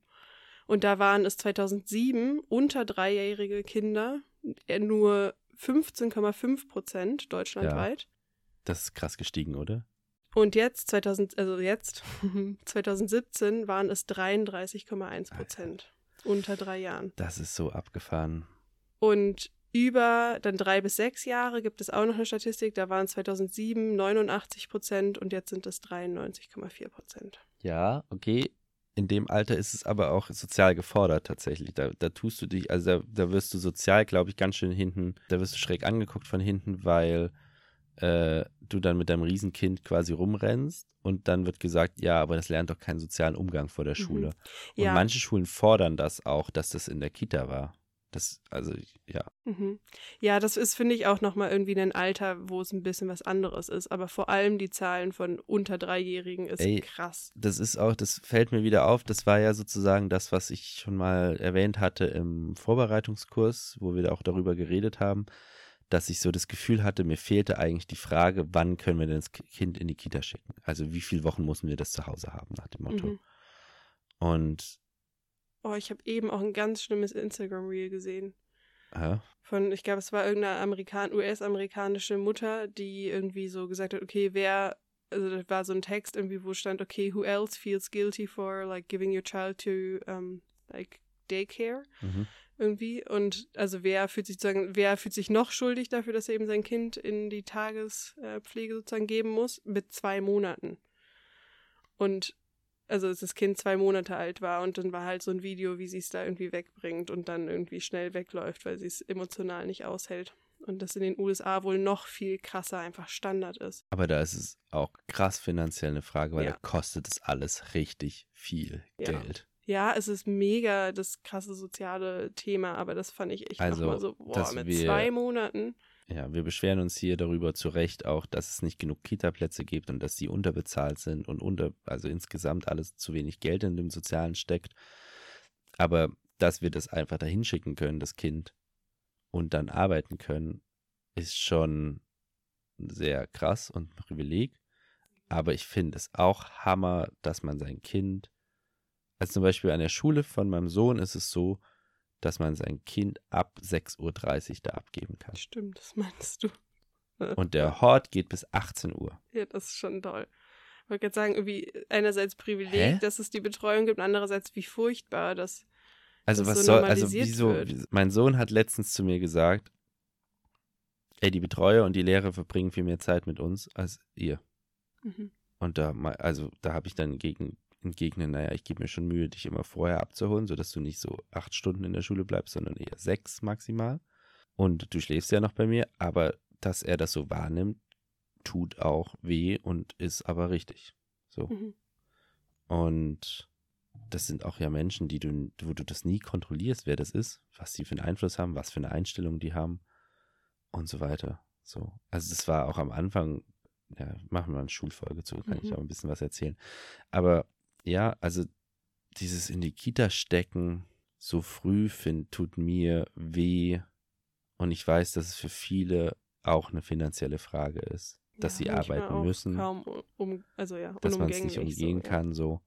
und da waren es 2007 unter dreijährige Kinder äh, nur 15,5 Prozent deutschlandweit. Das ist krass gestiegen, oder? Und jetzt, 2000, also jetzt, 2017 waren es 33,1 Prozent unter drei Jahren. Das ist so abgefahren. Und über dann drei bis sechs Jahre gibt es auch noch eine Statistik, da waren es 2007 89 Prozent und jetzt sind es 93,4 Prozent. Ja, okay. In dem Alter ist es aber auch sozial gefordert tatsächlich. Da, da tust du dich, also da, da wirst du sozial, glaube ich, ganz schön hinten, da wirst du schräg angeguckt von hinten, weil äh, du dann mit deinem Riesenkind quasi rumrennst und dann wird gesagt, ja, aber das lernt doch keinen sozialen Umgang vor der Mhm. Schule. Und Ja. manche Schulen fordern das auch, dass das in der Kita war. Das, also, ja. Mhm. Ja, das ist, finde ich, auch nochmal irgendwie ein Alter, wo es ein bisschen was anderes ist. Aber vor allem die Zahlen von unter Dreijährigen ist Ey, krass. Das ist auch, das fällt mir wieder auf, das war ja sozusagen das, was ich schon mal erwähnt hatte im Vorbereitungskurs, wo wir da auch darüber geredet haben, dass ich so das Gefühl hatte, mir fehlte eigentlich die Frage, wann können wir denn das Kind in die Kita schicken? Also wie viele Wochen müssen wir das zu Hause haben, nach dem Motto. Mhm. Und Oh, ich habe eben auch ein ganz schlimmes Instagram-Reel gesehen. ja, Von, ich glaube, es war irgendeine Amerikan US-amerikanische Mutter, die irgendwie so gesagt hat, okay, wer, also das war so ein Text irgendwie, wo stand, okay, who else feels guilty for like giving your child to um, like daycare? Mhm. irgendwie. Und also wer fühlt sich sozusagen, wer fühlt sich noch schuldig dafür, dass er eben sein Kind in die Tagespflege sozusagen geben muss? Mit zwei Monaten. Und also dass das Kind zwei Monate alt war und dann war halt so ein Video, wie sie es da irgendwie wegbringt und dann irgendwie schnell wegläuft, weil sie es emotional nicht aushält. Und das in den USA wohl noch viel krasser einfach Standard ist. aber da ist es auch krass finanziell eine Frage, weil Ja. da kostet es alles richtig viel Ja. Geld. Ja, es ist mega das krasse soziale Thema, aber das fand ich echt Also, nochmal so, boah, mit zwei Monaten. Ja, wir beschweren uns hier darüber zu Recht auch, dass es nicht genug Kita-Plätze gibt und dass die unterbezahlt sind und unter, also insgesamt alles zu wenig Geld in dem Sozialen steckt. Aber dass wir das einfach dahin schicken können, das Kind, und dann arbeiten können, ist schon sehr krass und ein Privileg. Aber ich finde es auch Hammer, dass man sein Kind, also zum Beispiel an der Schule von meinem Sohn ist es so, dass man sein Kind ab 6.30 Uhr da abgeben kann. Stimmt, das meinst du. Und der Hort geht bis 18 Uhr. Ja, das ist schon toll. Ich wollte gerade sagen, irgendwie einerseits Privileg, Hä? dass es die Betreuung gibt, andererseits wie furchtbar, dass Also Das was so soll, also wieso, wird. mein Sohn hat letztens zu mir gesagt, ey, die Betreuer und die Lehrer verbringen viel mehr Zeit mit uns als ihr. mhm. Und da, also da habe ich dann entgegen, entgegnet, naja, ich gebe mir schon Mühe, dich immer vorher abzuholen, sodass du nicht so acht Stunden in der Schule bleibst, sondern eher sechs maximal. Und du schläfst ja noch bei mir, aber dass er das so wahrnimmt, tut auch weh und ist aber richtig. So. Mhm. Und das sind auch ja Menschen, die du, wo du das nie kontrollierst, wer das ist, was die für einen Einfluss haben, was für eine Einstellung die haben und so weiter. So. Also es war auch am Anfang, ja, machen wir mal eine Schulfolge zu, kann ich Mhm. auch ein bisschen was erzählen. Aber ja, also dieses in die Kita stecken so früh find, tut mir weh. Und ich weiß, dass es für viele auch eine finanzielle Frage ist, dass Ja, sie arbeiten müssen Kaum um, also ja, dass man es nicht umgehen so, ja. kann, so.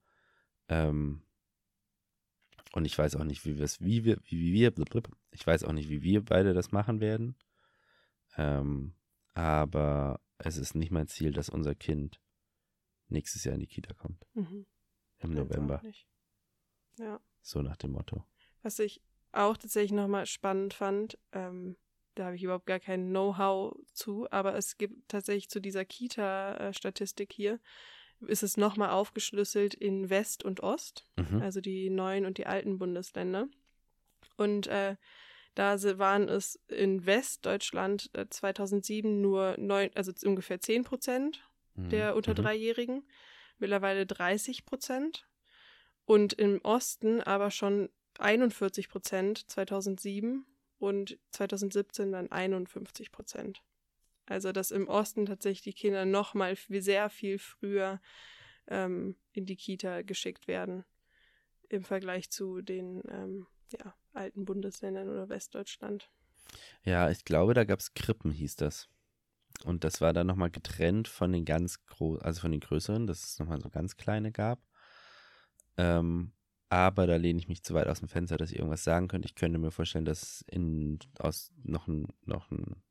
Ähm, und ich weiß auch nicht, wie wir es, wie wir, wie wir, ich weiß auch nicht, wie wir beide das machen werden. Ähm, aber es ist nicht mein Ziel, dass unser Kind nächstes Jahr in die Kita kommt. Mhm. Im November. Ja. So nach dem Motto. Was ich auch tatsächlich nochmal spannend fand, ähm, da habe ich überhaupt gar kein Know-how zu, aber es gibt tatsächlich zu dieser Kita-Statistik hier, ist es nochmal aufgeschlüsselt in West und Ost, Mhm. also die neuen und die alten Bundesländer. Und äh, Da waren es in Westdeutschland 2007 äh, nur neun, also ungefähr 10 Prozent mhm. der unter mhm. Dreijährigen, mittlerweile 30 Prozent. Und im Osten aber schon 41 Prozent 2007 und 2017 dann 51 Prozent. Also dass im Osten tatsächlich die Kinder noch mal sehr viel früher ähm, in die Kita geschickt werden im Vergleich zu den ähm, ja, alten Bundesländern oder Westdeutschland. Ja, ich glaube, da gab es Krippen, hieß das. Und das war dann nochmal getrennt von den ganz großen, also von den größeren, dass es nochmal so ganz kleine gab. Ähm, aber da lehne ich mich zu weit aus dem Fenster, dass ich irgendwas sagen könnte. Ich könnte mir vorstellen, dass in, aus noch ein, noch ein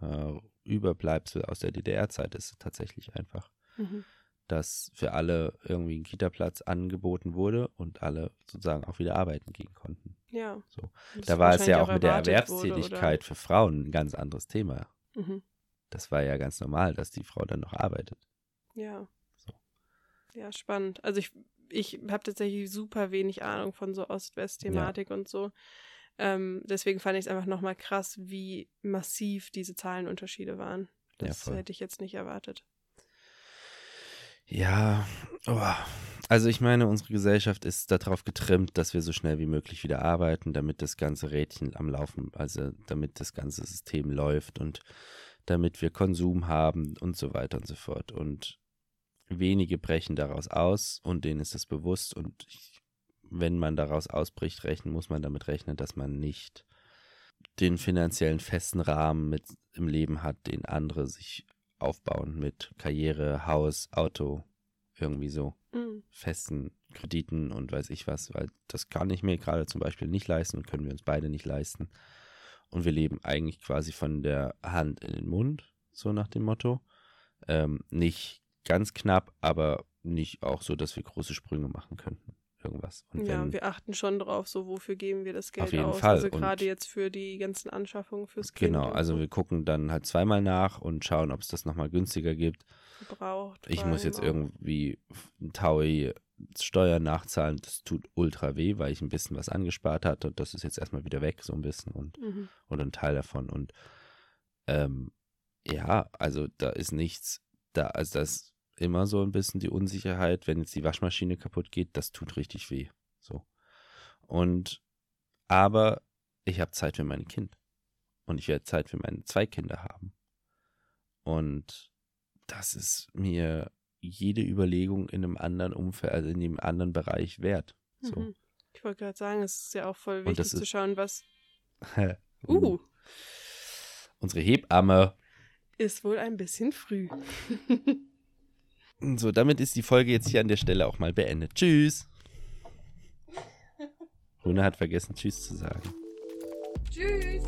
äh, Überbleibsel aus der DDR-Zeit ist tatsächlich einfach. Mhm dass für alle irgendwie ein Kita-Platz angeboten wurde und alle sozusagen auch wieder arbeiten gehen konnten. Ja. So. Da war es ja auch mit der Erwerbstätigkeit wurde, für Frauen ein ganz anderes Thema. Mhm. Das war ja ganz normal, dass die Frau dann noch arbeitet. Ja. So. Ja, spannend. Also ich, ich habe tatsächlich super wenig Ahnung von so Ost-West-Thematik ja. und so. Ähm, deswegen fand ich es einfach nochmal krass, wie massiv diese Zahlenunterschiede waren. Das ja, hätte ich jetzt nicht erwartet. Ja, oh. also ich meine, unsere Gesellschaft ist darauf getrimmt, dass wir so schnell wie möglich wieder arbeiten, damit das ganze Rädchen am Laufen, also damit das ganze System läuft und damit wir Konsum haben und so weiter und so fort. Und wenige brechen daraus aus und denen ist es bewusst und ich, wenn man daraus ausbricht, rechnen, muss man damit rechnen, dass man nicht den finanziellen festen Rahmen mit im Leben hat, den andere sich aufbauen mit Karriere, Haus, Auto, irgendwie so mhm. festen Krediten und weiß ich was, weil das kann ich mir gerade zum Beispiel nicht leisten und können wir uns beide nicht leisten. Und wir leben eigentlich quasi von der Hand in den Mund, so nach dem Motto. Ähm, nicht ganz knapp, aber nicht auch so, dass wir große Sprünge machen könnten irgendwas. Und ja, wenn, wir achten schon drauf, so wofür geben wir das Geld auf jeden aus. Fall. Also gerade jetzt für die ganzen Anschaffungen fürs Kind. Genau, also so. wir gucken dann halt zweimal nach und schauen, ob es das nochmal günstiger gibt. Braucht. Ich muss jetzt auch. irgendwie ein Taui Steuern nachzahlen, das tut ultra weh, weil ich ein bisschen was angespart hatte und das ist jetzt erstmal wieder weg, so ein bisschen und mhm. oder ein Teil davon. Und ähm, ja, also da ist nichts, da, also das immer so ein bisschen die Unsicherheit, wenn jetzt die Waschmaschine kaputt geht, das tut richtig weh. So. Und aber ich habe Zeit für mein Kind. Und ich werde Zeit für meine zwei Kinder haben. Und das ist mir jede Überlegung in einem anderen Umfeld, also in einem anderen Bereich wert. So. Mhm. Ich wollte gerade sagen, es ist ja auch voll wichtig zu schauen, was. uh. uh. Unsere Hebamme. Ist wohl ein bisschen früh. So, damit ist die Folge jetzt hier an der Stelle auch mal beendet. Tschüss. Rune hat vergessen, Tschüss zu sagen. Tschüss.